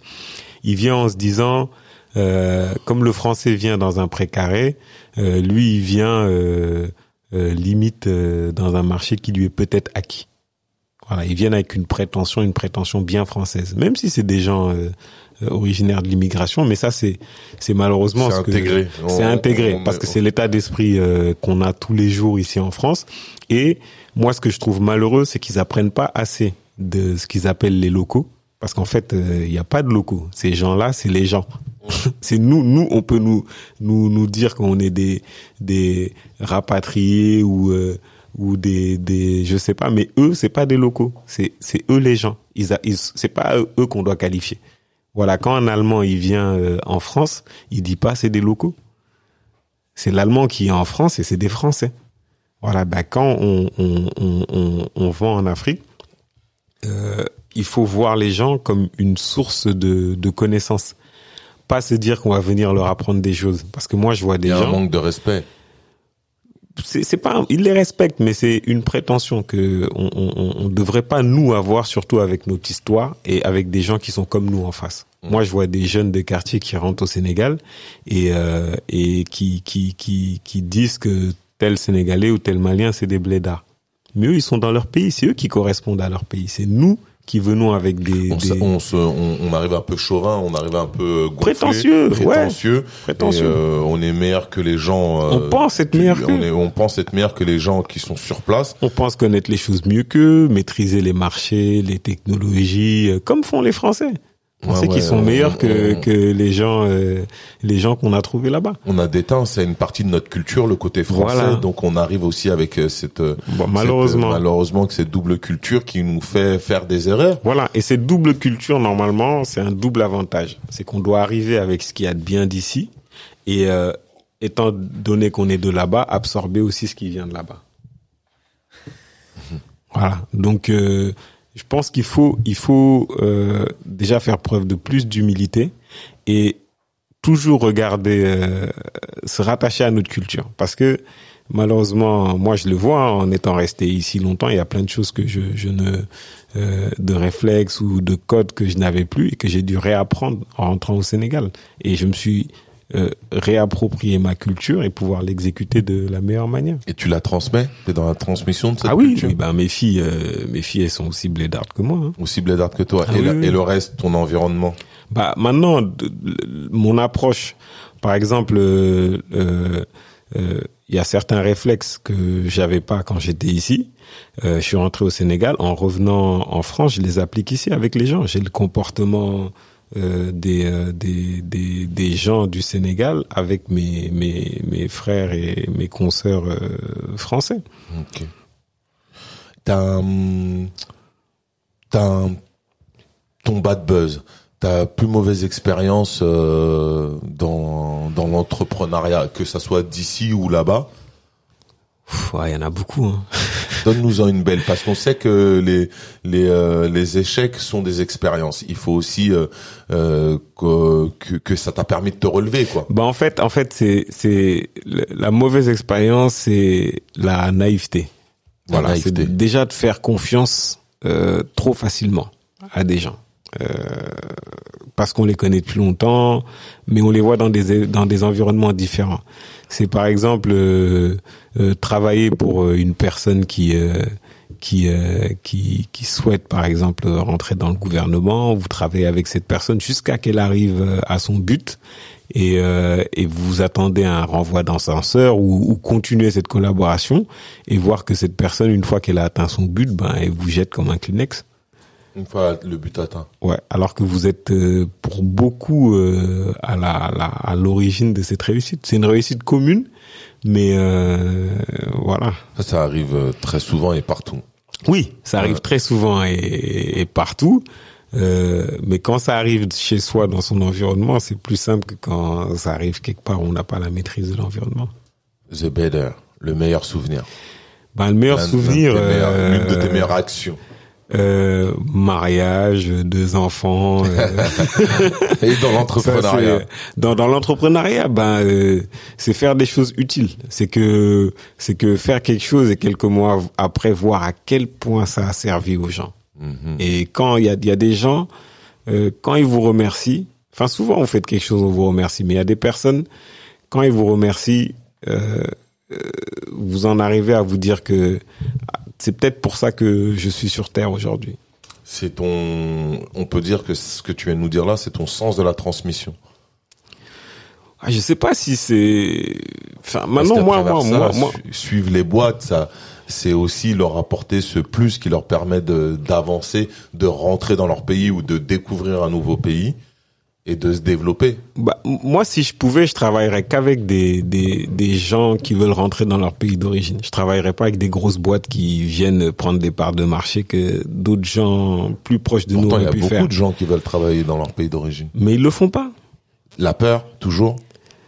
il vient en se disant, euh, comme le français vient dans un précaré, lui il vient limite dans un marché qui lui est peut-être acquis. Voilà, ils viennent avec une prétention, une prétention bien française, même si c'est des gens originaires de l'immigration, mais ça c'est c'est malheureusement c'est intégré. C'est intégré parce que c'est l'état d'esprit qu'on a tous les jours ici en France et moi, ce que je trouve malheureux, c'est qu'ils apprennent pas assez de ce qu'ils appellent les locaux. Parce qu'en fait, euh, il n'y a pas de locaux. Ces gens-là, c'est les gens. c'est nous, nous, on peut nous nous nous dire qu'on est des des rapatriés ou euh, ou des des je sais pas, mais eux, c'est pas des locaux. C'est c'est eux les gens. Ils, a, ils c'est pas eux, qu'on doit qualifier. Voilà, quand un Allemand il vient euh, en France, il dit pas c'est des locaux. C'est l'Allemand qui est en France et c'est des Français. Voilà, ben quand on, on, on, on vend en Afrique, euh, il faut voir les gens comme une source de, de connaissances. Pas se dire qu'on va venir leur apprendre des choses. Parce que moi, je vois des gens... Il y a un manque de respect. C'est pas, ils les respectent, mais c'est une prétention que on, on, on, devrait pas nous avoir, surtout avec notre histoire et avec des gens qui sont comme nous en face. Mm. Moi, je vois des jeunes de quartier qui rentrent au Sénégal et euh, et qui qui qui qui disent que tel Sénégalais ou tel Malien, c'est des blédards. Mais eux, ils sont dans leur pays, c'est eux qui correspondent à leur pays. C'est nous qui venons avec des... On, se, on, on, arrive un peu chauvin, on arrive un peu gonflé, prétentieux, prétentieux, ouais, prétentieux. Euh, on est meilleur que les gens. Euh, on pense être meilleur on, est, on pense être meilleur que les gens qui sont sur place. On pense connaître les choses mieux qu'eux, maîtriser les marchés, les technologies, euh, comme font les Français. On sait qu'ils sont meilleurs que, que les gens euh, les gens qu'on a trouvés là-bas. On a déteint, c'est une partie de notre culture, le côté français. Donc on arrive aussi avec euh, cette euh, bon, malheureusement cette, malheureusement que cette double culture qui nous fait faire des erreurs. Voilà. Et cette double culture normalement, c'est un double avantage. C'est qu'on doit arriver avec ce qu'il y a de bien d'ici et étant donné qu'on est de là-bas, absorber aussi ce qui vient de là-bas. Voilà. Donc je pense qu'il faut, il faut euh, déjà faire preuve de plus d'humilité et toujours regarder, euh, se rattacher à notre culture, parce que malheureusement, moi je le vois en étant resté ici longtemps, il y a plein de choses que je, je ne, euh, de réflexes ou de codes que je n'avais plus et que j'ai dû réapprendre en rentrant au Sénégal. Et je me suis euh, réapproprier ma culture et pouvoir l'exécuter de la meilleure manière. Et tu la transmets? T'es dans la transmission de cette ah oui, culture? oui, ben mes filles, euh, mes filles, elles sont aussi blédardes que moi. Hein. Aussi blédardes que toi. Ah et, le, et, le, reste, ton environnement? Bah maintenant, mon approche, par exemple, euh, euh, il y a certains réflexes que j'avais pas quand j'étais ici. je suis rentré au Sénégal. En revenant en France, je les applique ici avec les gens. J'ai le comportement euh, des, euh, des, des, des gens du Sénégal avec mes, mes, mes frères et mes consoeurs euh, français. Ok. T'as ton bad buzz, ta plus mauvaise expérience euh, dans, dans l'entrepreneuriat, que ça soit d'ici ou là-bas. Ouais, Il y en a beaucoup. Hein. Donne-nous-en une belle, parce qu'on sait que les les euh, les échecs sont des expériences. Il faut aussi euh, euh, que, que ça t'a permis de te relever, quoi. Bah en fait, en fait, c'est c'est la mauvaise expérience, c'est la naïveté. Voilà, c'est déjà de faire confiance euh, trop facilement à des gens. Euh, parce qu'on les connaît depuis longtemps, mais on les voit dans des dans des environnements différents. C'est par exemple euh, euh, travailler pour euh, une personne qui qui qui souhaite par exemple rentrer dans le gouvernement. Vous travaillez avec cette personne jusqu'à qu'elle arrive à son but et et vous attendez un renvoi d'ascenseur ou, ou continuer cette collaboration et voir que cette personne une fois qu'elle a atteint son but, ben elle vous jette comme un Kleenex. Une fois le but atteint. Ouais, alors que vous êtes euh, pour beaucoup euh, à la à l'origine de cette réussite. C'est une réussite commune, mais euh, voilà. Ça, ça arrive euh, très souvent et partout. Oui, ça arrive très souvent et, et partout. Euh, mais quand ça arrive chez soi, dans son environnement, c'est plus simple que quand ça arrive quelque part où on n'a pas la maîtrise de l'environnement. The better, le meilleur souvenir. Ben, le meilleur souvenir, l'une de tes meilleures actions. Euh, mariage, deux enfants. euh, Et dans l'entrepreneuriat. dans dans l'entrepreneuriat, ben euh, c'est faire des choses utiles. C'est que c'est que faire quelque chose et quelques mois après voir à quel point ça a servi aux gens. Mhm. Et quand il y a y a des gens euh, quand ils vous remercient, enfin souvent vous faites quelque chose on vous remercie, mais il y a des personnes quand ils vous remercient, euh, euh, vous en arrivez à vous dire que c'est peut-être pour ça que je suis sur terre aujourd'hui. C'est ton, on peut dire que ce que tu viens de nous dire là, c'est ton sens de la transmission. Ah, je sais pas si c'est enfin maintenant moi moi ça, moi, moi su- suivre les boîtes, ça, c'est aussi leur apporter ce plus qui leur permet de d'avancer, de rentrer dans leur pays ou de découvrir un nouveau pays et de se développer. Bah, moi, si je pouvais, je travaillerais qu'avec des, des, des gens qui veulent rentrer dans leur pays d'origine. Je travaillerais pas avec des grosses boîtes qui viennent prendre des parts de marché que d'autres gens plus proches de nous Pourtant, il y auraient a pu beaucoup faire. de gens qui veulent travailler dans leur pays d'origine. Mais ils le font pas. La peur, toujours.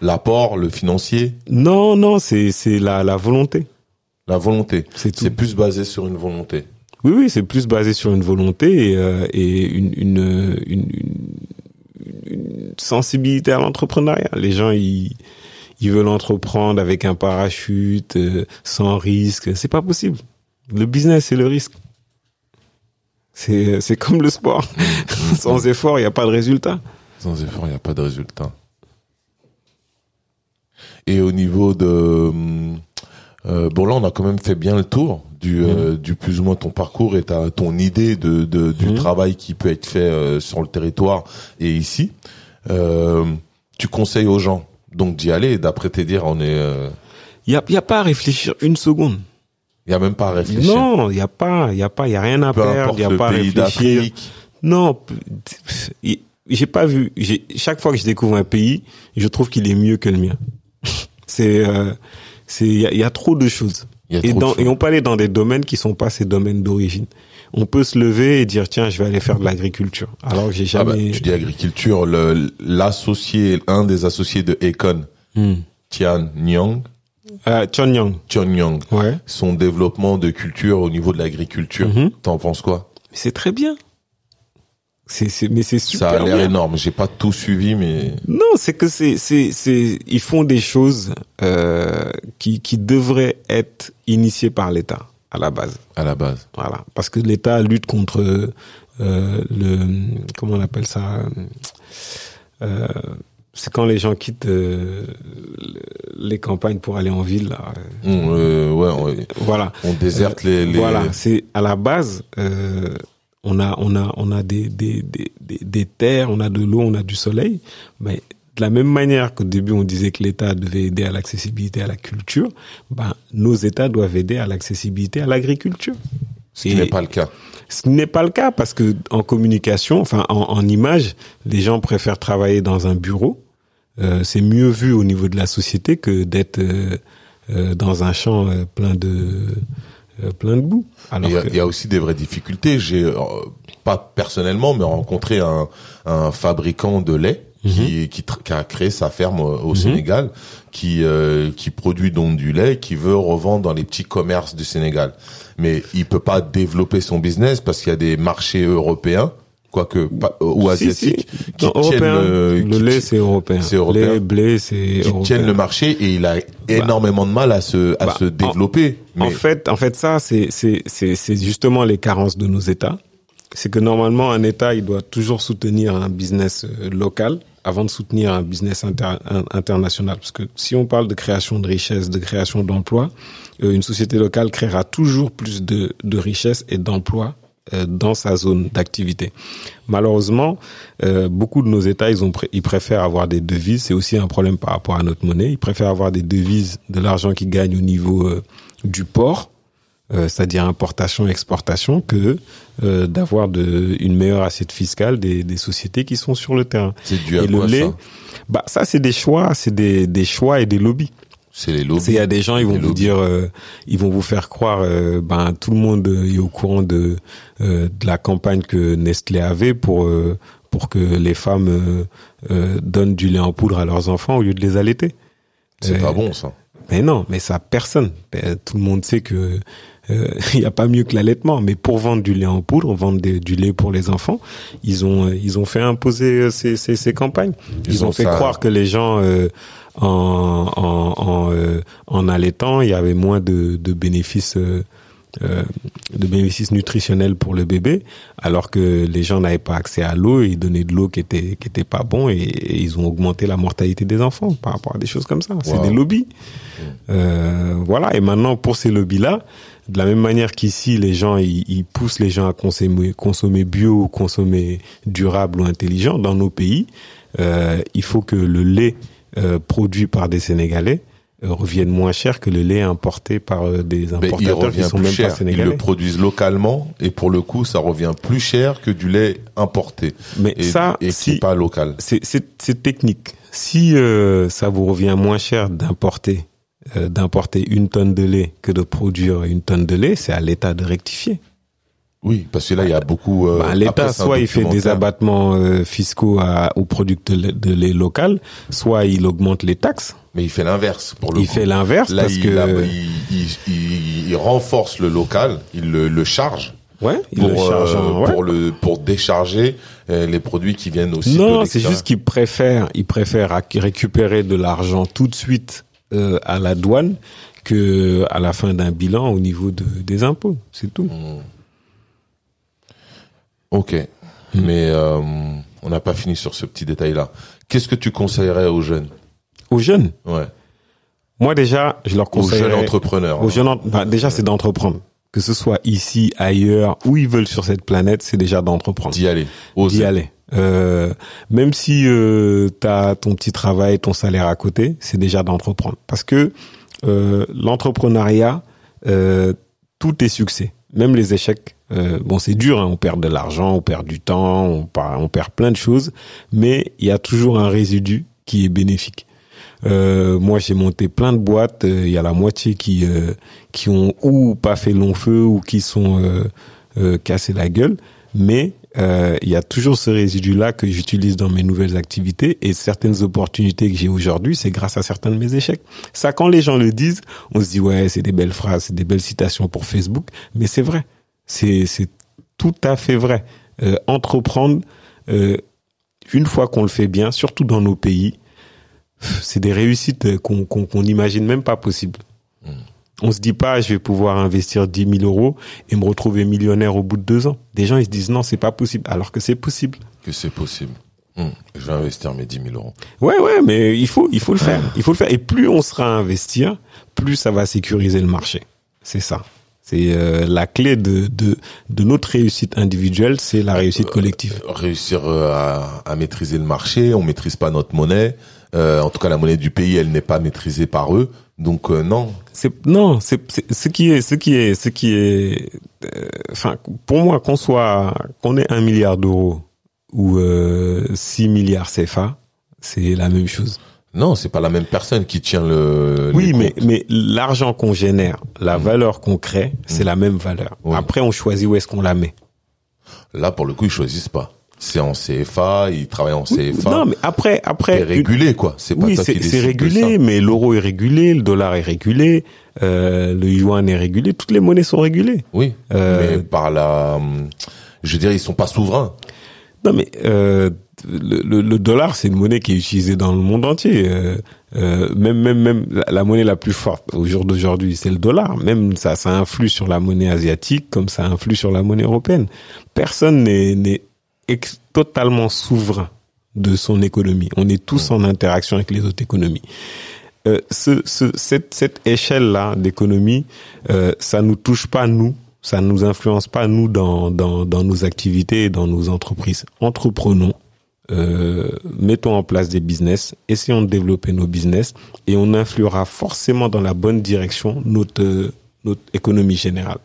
L'apport, le financier, Non, non, c'est, c'est la, la volonté. la volonté. C'est tout. C'est plus basé sur une volonté. Oui, oui, c'est plus basé sur une volonté et, euh, et une, une, une, une- une sensibilité à l'entrepreneuriat. Les gens, ils, ils veulent entreprendre avec un parachute, euh, sans risque. C'est pas possible. Le business, c'est le risque. C'est, c'est comme le sport. sans effort, il n'y a pas de résultat. Sans effort, il n'y a pas de résultat. Et au niveau de... euh, bon, là, on a quand même fait bien le tour du, euh, du plus ou moins ton parcours et ta, ton idée de, de, du Mhm. travail qui peut être fait euh, sur le territoire et ici. Euh, tu conseilles aux gens donc d'y aller. D'après tes dires, on est... euh, Il n'y a, il y a pas à réfléchir une seconde. Il y a même pas à réfléchir. Non, il n'y a pas, il y a pas, il y a rien à Peu perdre, il n'y a le pas à réfléchir. Non, y- j'ai pas vu. J'ai chaque fois que je découvre un pays, je trouve qu'il est mieux que le mien. c'est, euh, c'est, il y a, il y a trop de choses. Et, dans, et on peut aller dans des domaines qui sont pas ces domaines d'origine. On peut se lever et dire tiens, je vais aller faire de l'agriculture, alors que j'ai Ah bah, jamais. tu dis agriculture, l'associé, un des associés de Econ, Hmm. Tian Nyang, Euh, Chonyang. Tian Nyang, Ouais. son développement de culture au niveau de l'agriculture. Mhm. T'en penses quoi? Mais c'est très bien. C'est, c'est, mais c'est super Ça a l'air énorme. J'ai pas tout suivi, mais Non, c'est que c'est c'est c'est ils font des choses euh, qui qui devraient être initiées par l'État à la base. à la base. Voilà, parce que l'État lutte contre euh, le comment on appelle ça euh, c'est quand les gens quittent euh, le- les campagnes pour aller en ville là. Euh, ouais, on, Voilà. on déserte les, les- Voilà, c'est à la base, euh, on a on a on a des des, des des terres, on a de l'eau, on a du soleil, mais de la même manière qu'au début on disait que l'État devait aider à l'accessibilité à la culture, ben nos États doivent aider à l'accessibilité à l'agriculture. Ce qui n'est pas le cas. Ce n'est pas le cas parce que en communication, enfin en, en image, les gens préfèrent travailler dans un bureau. Euh, c'est mieux vu au niveau de la société que d'être euh, euh, dans un champ euh, plein de plein de boue. Il y, a, il y, a, aussi des vraies difficultés. J'ai euh, pas personnellement, mais rencontré un, un fabricant de lait mm -hmm. qui, qui, qui, a créé sa ferme au, mm -hmm. Sénégal, qui qui produit donc du lait, qui veut revendre dans les petits commerces du Sénégal mais il peut pas développer son business parce qu'il y a des marchés européens quoique pas, ou asiatiques si, si. qui non, tiennent le, le lait c'est européen. c'est européen. Lait blé c'est qui tiennent le marché et il a bah, énormément de mal à se à bah, se développer. en, mais... en fait en fait ça c'est c'est c'est c'est justement les carences de nos états. C'est que normalement un état il doit toujours soutenir un business euh, local avant de soutenir un business inter, international. Parce que si on parle de création de richesse, de création d'emplois, euh, une société locale créera toujours plus de, de richesse et d'emplois euh, dans sa zone d'activité. Malheureusement, euh, beaucoup de nos États, ils, ont ils préfèrent avoir des devises. C'est aussi un problème par rapport à notre monnaie. Ils préfèrent avoir des devises, de l'argent qui gagne au niveau euh, du port, euh, c'est-à-dire importation, exportation, que euh, d'avoir de, une meilleure assiette fiscale des, des, sociétés qui sont sur le terrain. C'est dû à et quoi, le lait, ça, bah ça c'est des choix, c'est des, des choix et des lobbies. C'est les lobbies. Il y a des gens, ils vont les vous lobbies. dire, euh, ils vont vous faire croire, euh, ben tout le monde est au courant de euh, de la campagne que Nestlé avait pour euh, pour que les femmes euh, euh, donnent du lait en poudre à leurs enfants au lieu de les allaiter. C'est pas bon ça. Mais non, mais ça personne. Tout le monde sait que il n'y a pas mieux que l'allaitement. Mais pour vendre du lait en poudre, vendre des, du lait pour les enfants, ils ont ils ont fait imposer ces, ces, ces campagnes. Ils, ils ont, ont, fait ça... croire que les gens euh, en en en, euh, en allaitant, il y avait moins de, de bénéfices. Euh, de bénéfices nutritionnels pour le bébé, alors que les gens n'avaient pas accès à l'eau, ils donnaient de l'eau qui était qui était pas bon et, et, ils ont augmenté la mortalité des enfants par rapport à des choses comme ça. C'est des lobbies. Euh, voilà. Et maintenant pour ces lobbies là, de la même manière qu'ici, les gens, ils, ils, poussent les gens à consommer, consommer bio, consommer durable ou intelligent, dans nos pays, euh, il faut que le lait euh, produit par des Sénégalais euh, revienne moins cher que le lait importé par euh, des importateurs qui sont même cher. pas sénégalais. Ils le produisent localement et pour le coup, ça revient plus cher que du lait importé. Mais et, ça, et si, pas local. C'est technique. Si euh, ça vous revient moins cher d'importer euh, d'importer une tonne de lait que de produire une tonne de lait, c'est à l'État de rectifier. Oui, parce que là, il y a beaucoup. Euh, bah, L'État, soit il fait des abattements euh, fiscaux à, aux producteurs de lait local, soit il augmente les taxes. Mais il fait l'inverse pour le Il coup. fait l'inverse parce il, que là, il, il, il, renforce le local, il le, le charge. Ouais, il pour, le charge euh, ouais. pour le pour décharger euh, les produits qui viennent aussi. Non, c'est juste qu'il préfère il préfère récupérer de l'argent tout de suite euh, à la douane que à la fin d'un bilan au niveau de, des impôts. C'est tout. Mmh. Ok, mmh. mais euh, on n'a pas fini sur ce petit détail-là. Qu'est-ce que tu conseillerais aux jeunes? Aux jeunes? Ouais. Moi déjà, je leur conseille. Aux jeunes entrepreneurs. Aux hein. jeunes, bah, déjà c'est d'entreprendre. Que ce soit ici, ailleurs, où ils veulent sur cette planète, c'est déjà d'entreprendre. D'y aller. D'y aller. Euh, même si euh, tu as ton petit travail, ton salaire à côté, c'est déjà d'entreprendre. Parce que euh, l'entrepreneuriat, euh, tout est succès. Même les échecs, euh, bon c'est dur, hein, on perd de l'argent, on perd du temps, on, on perd plein de choses, mais il y a toujours un résidu qui est bénéfique. Euh, moi, j'ai monté plein de boîtes. Il euh, y a la moitié qui euh, qui ont ou pas fait long feu ou qui sont euh, cassés la gueule. Mais il y a toujours ce résidu-là que j'utilise dans mes nouvelles activités et certaines opportunités que j'ai aujourd'hui, c'est grâce à certains de mes échecs. Ça, quand les gens le disent, on se dit ouais, c'est des belles phrases, c'est des belles citations pour Facebook, mais c'est vrai. C'est tout à fait vrai. entreprendre une fois qu'on le fait bien, surtout dans nos pays c'est des réussites qu'on qu'on n'imagine même pas possibles. Mmh. On se dit pas, je vais pouvoir investir 10 000 euros et me retrouver millionnaire au bout de deux ans. Des gens, ils se disent non, c'est pas possible, alors que c'est possible. Que c'est possible. Mmh. Je vais investir mes 10 000 euros. Ouais, ouais, mais il faut, il faut le faire. Il faut le faire. Et plus on sera à investir, plus ça va sécuriser le marché. C'est ça. C'est euh, la clé de, de, de notre réussite individuelle, c'est la réussite collective. Euh, réussir à, à maîtriser le marché, on maîtrise pas notre monnaie. Euh, en tout cas, la monnaie du pays, elle n'est pas maîtrisée par eux. Donc euh, non. c'est non, c'est ce qui est ce qui est ce qui est euh, enfin pour moi qu'on soit qu'on ait un milliard d'euros ou euh, 6 milliards CFA, c'est la même chose. Non, c'est pas la même personne qui tient le. Oui, mais mais l'argent qu'on génère, la valeur qu'on crée, c'est la même valeur. Oui. Après on choisit où est-ce qu'on la met. là, pour le coup, ils choisissent pas. C'est en CFA, ils travaillent en CFA. Non, mais après après c'est régulé, quoi. C'est pas oui, toi qui c'est régulé, mais l'euro est régulé, le dollar est régulé, euh, le yuan est régulé, toutes les monnaies sont régulées. Oui, Euh, mais par la, hum, je veux dire, ils sont pas souverains. Non, mais euh, le, le, le dollar, c'est une monnaie qui est utilisée dans le monde entier. Euh, euh, même, même, même la, la monnaie la plus forte au jour d'aujourd'hui, c'est le dollar. Même ça, ça influe sur la monnaie asiatique comme ça influe sur la monnaie européenne. Personne n'est totalement souverain de son économie. On est tous en interaction avec les autres économies. Euh, ce, ce, cette, cette échelle-là d'économie, euh, ça nous touche pas nous, ça nous influence pas nous dans, dans, dans nos activités et dans nos entreprises. Entreprenons, euh, mettons en place des business, essayons de développer nos business et on influera forcément dans la bonne direction notre, notre économie générale.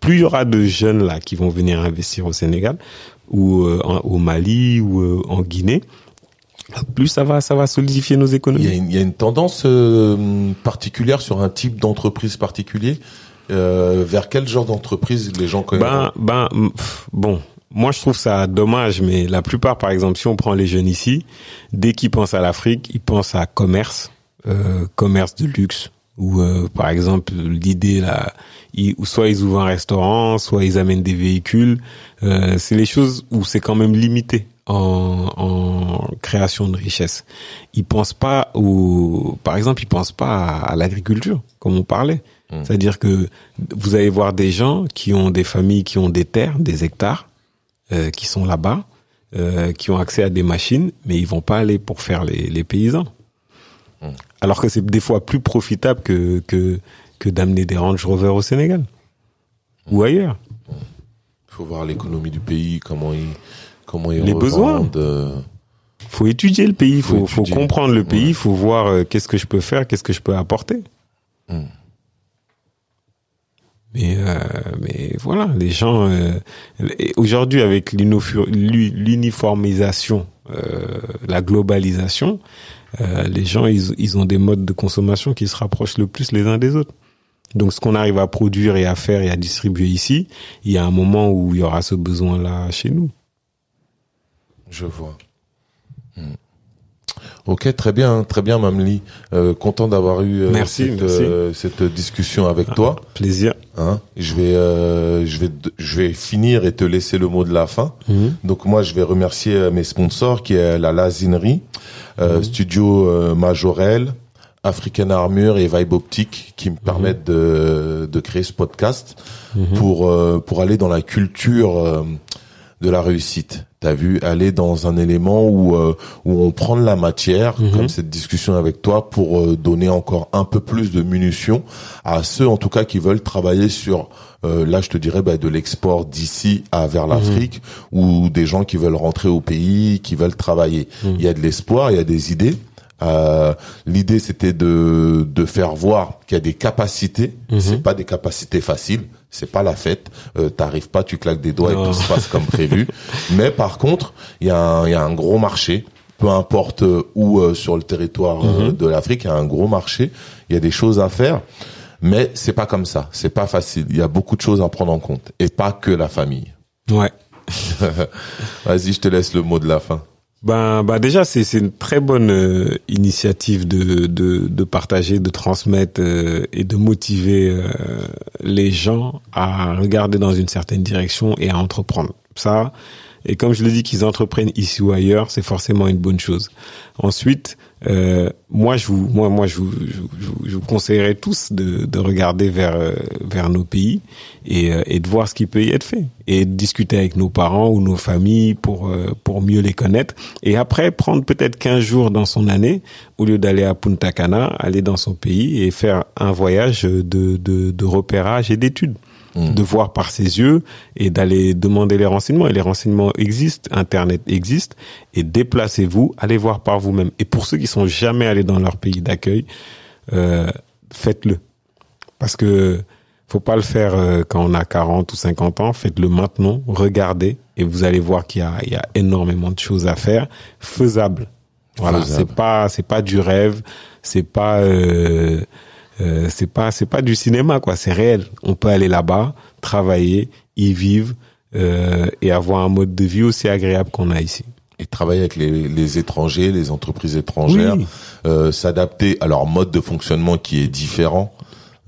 Plus il y aura de jeunes là qui vont venir investir au Sénégal ou euh, en- au Mali ou euh, en Guinée, plus ça va ça va solidifier nos Il y a économies. une, il y a une tendance euh, particulière sur un type d'entreprise particulier. Euh, vers quel genre d'entreprise les gens connaissent Ben, ben, pff, bon, moi je trouve ça dommage, mais la plupart, par exemple, si on prend les jeunes ici, dès qu'ils pensent à l'Afrique, ils pensent à commerce, euh, commerce de luxe, ou euh, par exemple l'idée là, ils, ou soit ils ouvrent un restaurant, soit ils amènent des véhicules. Euh, c'est les choses où c'est quand même limité en, en création de richesse. Ils pensent pas au, par exemple, ils pensent pas à, à l'agriculture, comme on parlait. C'est-à-dire que vous allez voir des gens qui ont des familles qui ont des terres, des hectares, euh, qui sont là-bas, euh, qui ont accès à des machines, mais ils vont pas aller pour faire les, les paysans. Alors que c'est des fois plus profitable que que, que d'amener des Range Rover au Sénégal ou ailleurs. Il faut voir l'économie du pays, comment ils, comment ils Les besoins. euh, Faut étudier le pays, Faut faut, faut comprendre le pays, faut voir euh, qu'est-ce que je peux faire, qu'est-ce que je peux apporter. Mais euh, mais voilà, les gens euh, aujourd'hui avec l'uniformisation, euh, la globalisation, euh, les gens ils, ils ont des modes de consommation qui se rapprochent le plus les uns des autres. Donc ce qu'on arrive à produire et à faire et à distribuer ici, il y a un moment où il y aura ce besoin-là chez nous. Je vois. Hmm. Ok, très bien, très bien, Mamli. Euh, content d'avoir eu euh, Merci, cette, merci. euh, cette discussion avec toi. Plaisir. Hein. Je vais, euh, je vais, je vais finir et te laisser le mot de la fin. Mhm. Donc moi, je vais remercier euh, mes sponsors, qui est la Lazinerie, euh, Studio euh, Majorel, African Armure et Vibe Optique, qui me permettent de, de créer ce podcast pour euh, pour aller dans la culture euh, de la réussite. T'as vu, aller dans un élément où euh, où on prend de la matière, comme cette discussion avec toi, pour euh, donner encore un peu plus de munitions à ceux, en tout cas, qui veulent travailler sur euh, là, je te dirais bah, de l'export d'ici à vers l'Afrique, ou des gens qui veulent rentrer au pays, qui veulent travailler. Il y a de l'espoir, il y a des idées. Euh, L'idée, c'était de de faire voir qu'il y a des capacités. C'est pas des capacités faciles. C'est pas la fête. Euh, T'arrives pas, tu claques des doigts et tout se passe comme prévu. Mais par contre, il y a un, il y a un gros marché. Peu importe euh, où euh, sur le territoire euh, de l'Afrique, il y a un gros marché. Il y a des choses à faire. Mais c'est pas comme ça. C'est pas facile. Il y a beaucoup de choses à prendre en compte. Et pas que la famille. Ouais. Vas-y, je te laisse le mot de la fin. Ben, bah déjà, c'est c'est une très bonne euh, initiative de, de de partager, de transmettre euh, et de motiver euh, les gens à regarder dans une certaine direction et à entreprendre. Ça, et comme je le dis, qu'ils entreprennent ici ou ailleurs, c'est forcément une bonne chose. Ensuite, euh, moi, je vous, moi, moi, je vous, je, je vous conseillerais tous de, de regarder vers euh, vers nos pays et, euh, et de voir ce qui peut y être fait. Et de discuter avec nos parents ou nos familles pour euh, pour mieux les connaître. Et après prendre peut-être 15 jours dans son année au lieu d'aller à Punta Cana, aller dans son pays et faire un voyage de de, de repérage et d'études de voir par ses yeux et d'aller demander les renseignements. Et les renseignements existent, Internet existe, et déplacez-vous, allez voir par vous-même. Et pour ceux qui sont jamais allés dans leur pays d'accueil, euh, faites-le. Parce que faut pas le faire euh, quand on a 40 ou 50 ans. Faites-le maintenant. Regardez et vous allez voir qu'il y a, il y a énormément de choses à faire, faisables. Voilà, c'est pas c'est pas du rêve, c'est pas euh, euh, c'est pas c'est pas du cinéma quoi, c'est réel. On peut aller là-bas, travailler, y vivre euh, et avoir un mode de vie aussi agréable qu'on a ici. Et travailler avec les, les étrangers, les entreprises étrangères, Oui. euh, s'adapter à leur mode de fonctionnement qui est différent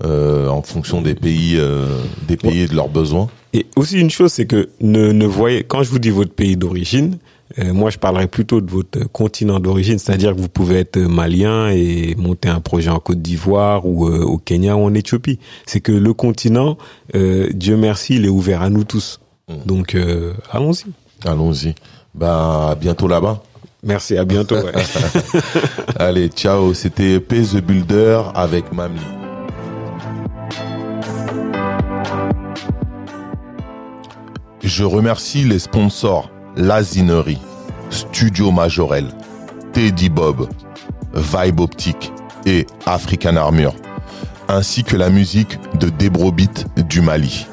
euh, en fonction des pays, euh, des pays et de leurs besoins. Et aussi une chose, c'est que ne, ne voyez, quand je vous dis votre pays d'origine, euh, moi je parlerai plutôt de votre continent d'origine, c'est-à-dire que vous pouvez être malien et monter un projet en Côte d'Ivoire ou euh, au Kenya ou en Éthiopie. C'est que le continent, euh, Dieu merci, il est ouvert à nous tous. Donc euh, allons-y. Allons-y. Bah, à bientôt là-bas. Merci, à bientôt. ouais. Allez, ciao. C'était P the Builder avec Mamie. Je remercie les sponsors Lazinerie, Studio Majorel, Teddy Bob, Vibe Optique et African Armure, ainsi que la musique de Debrobit du Mali.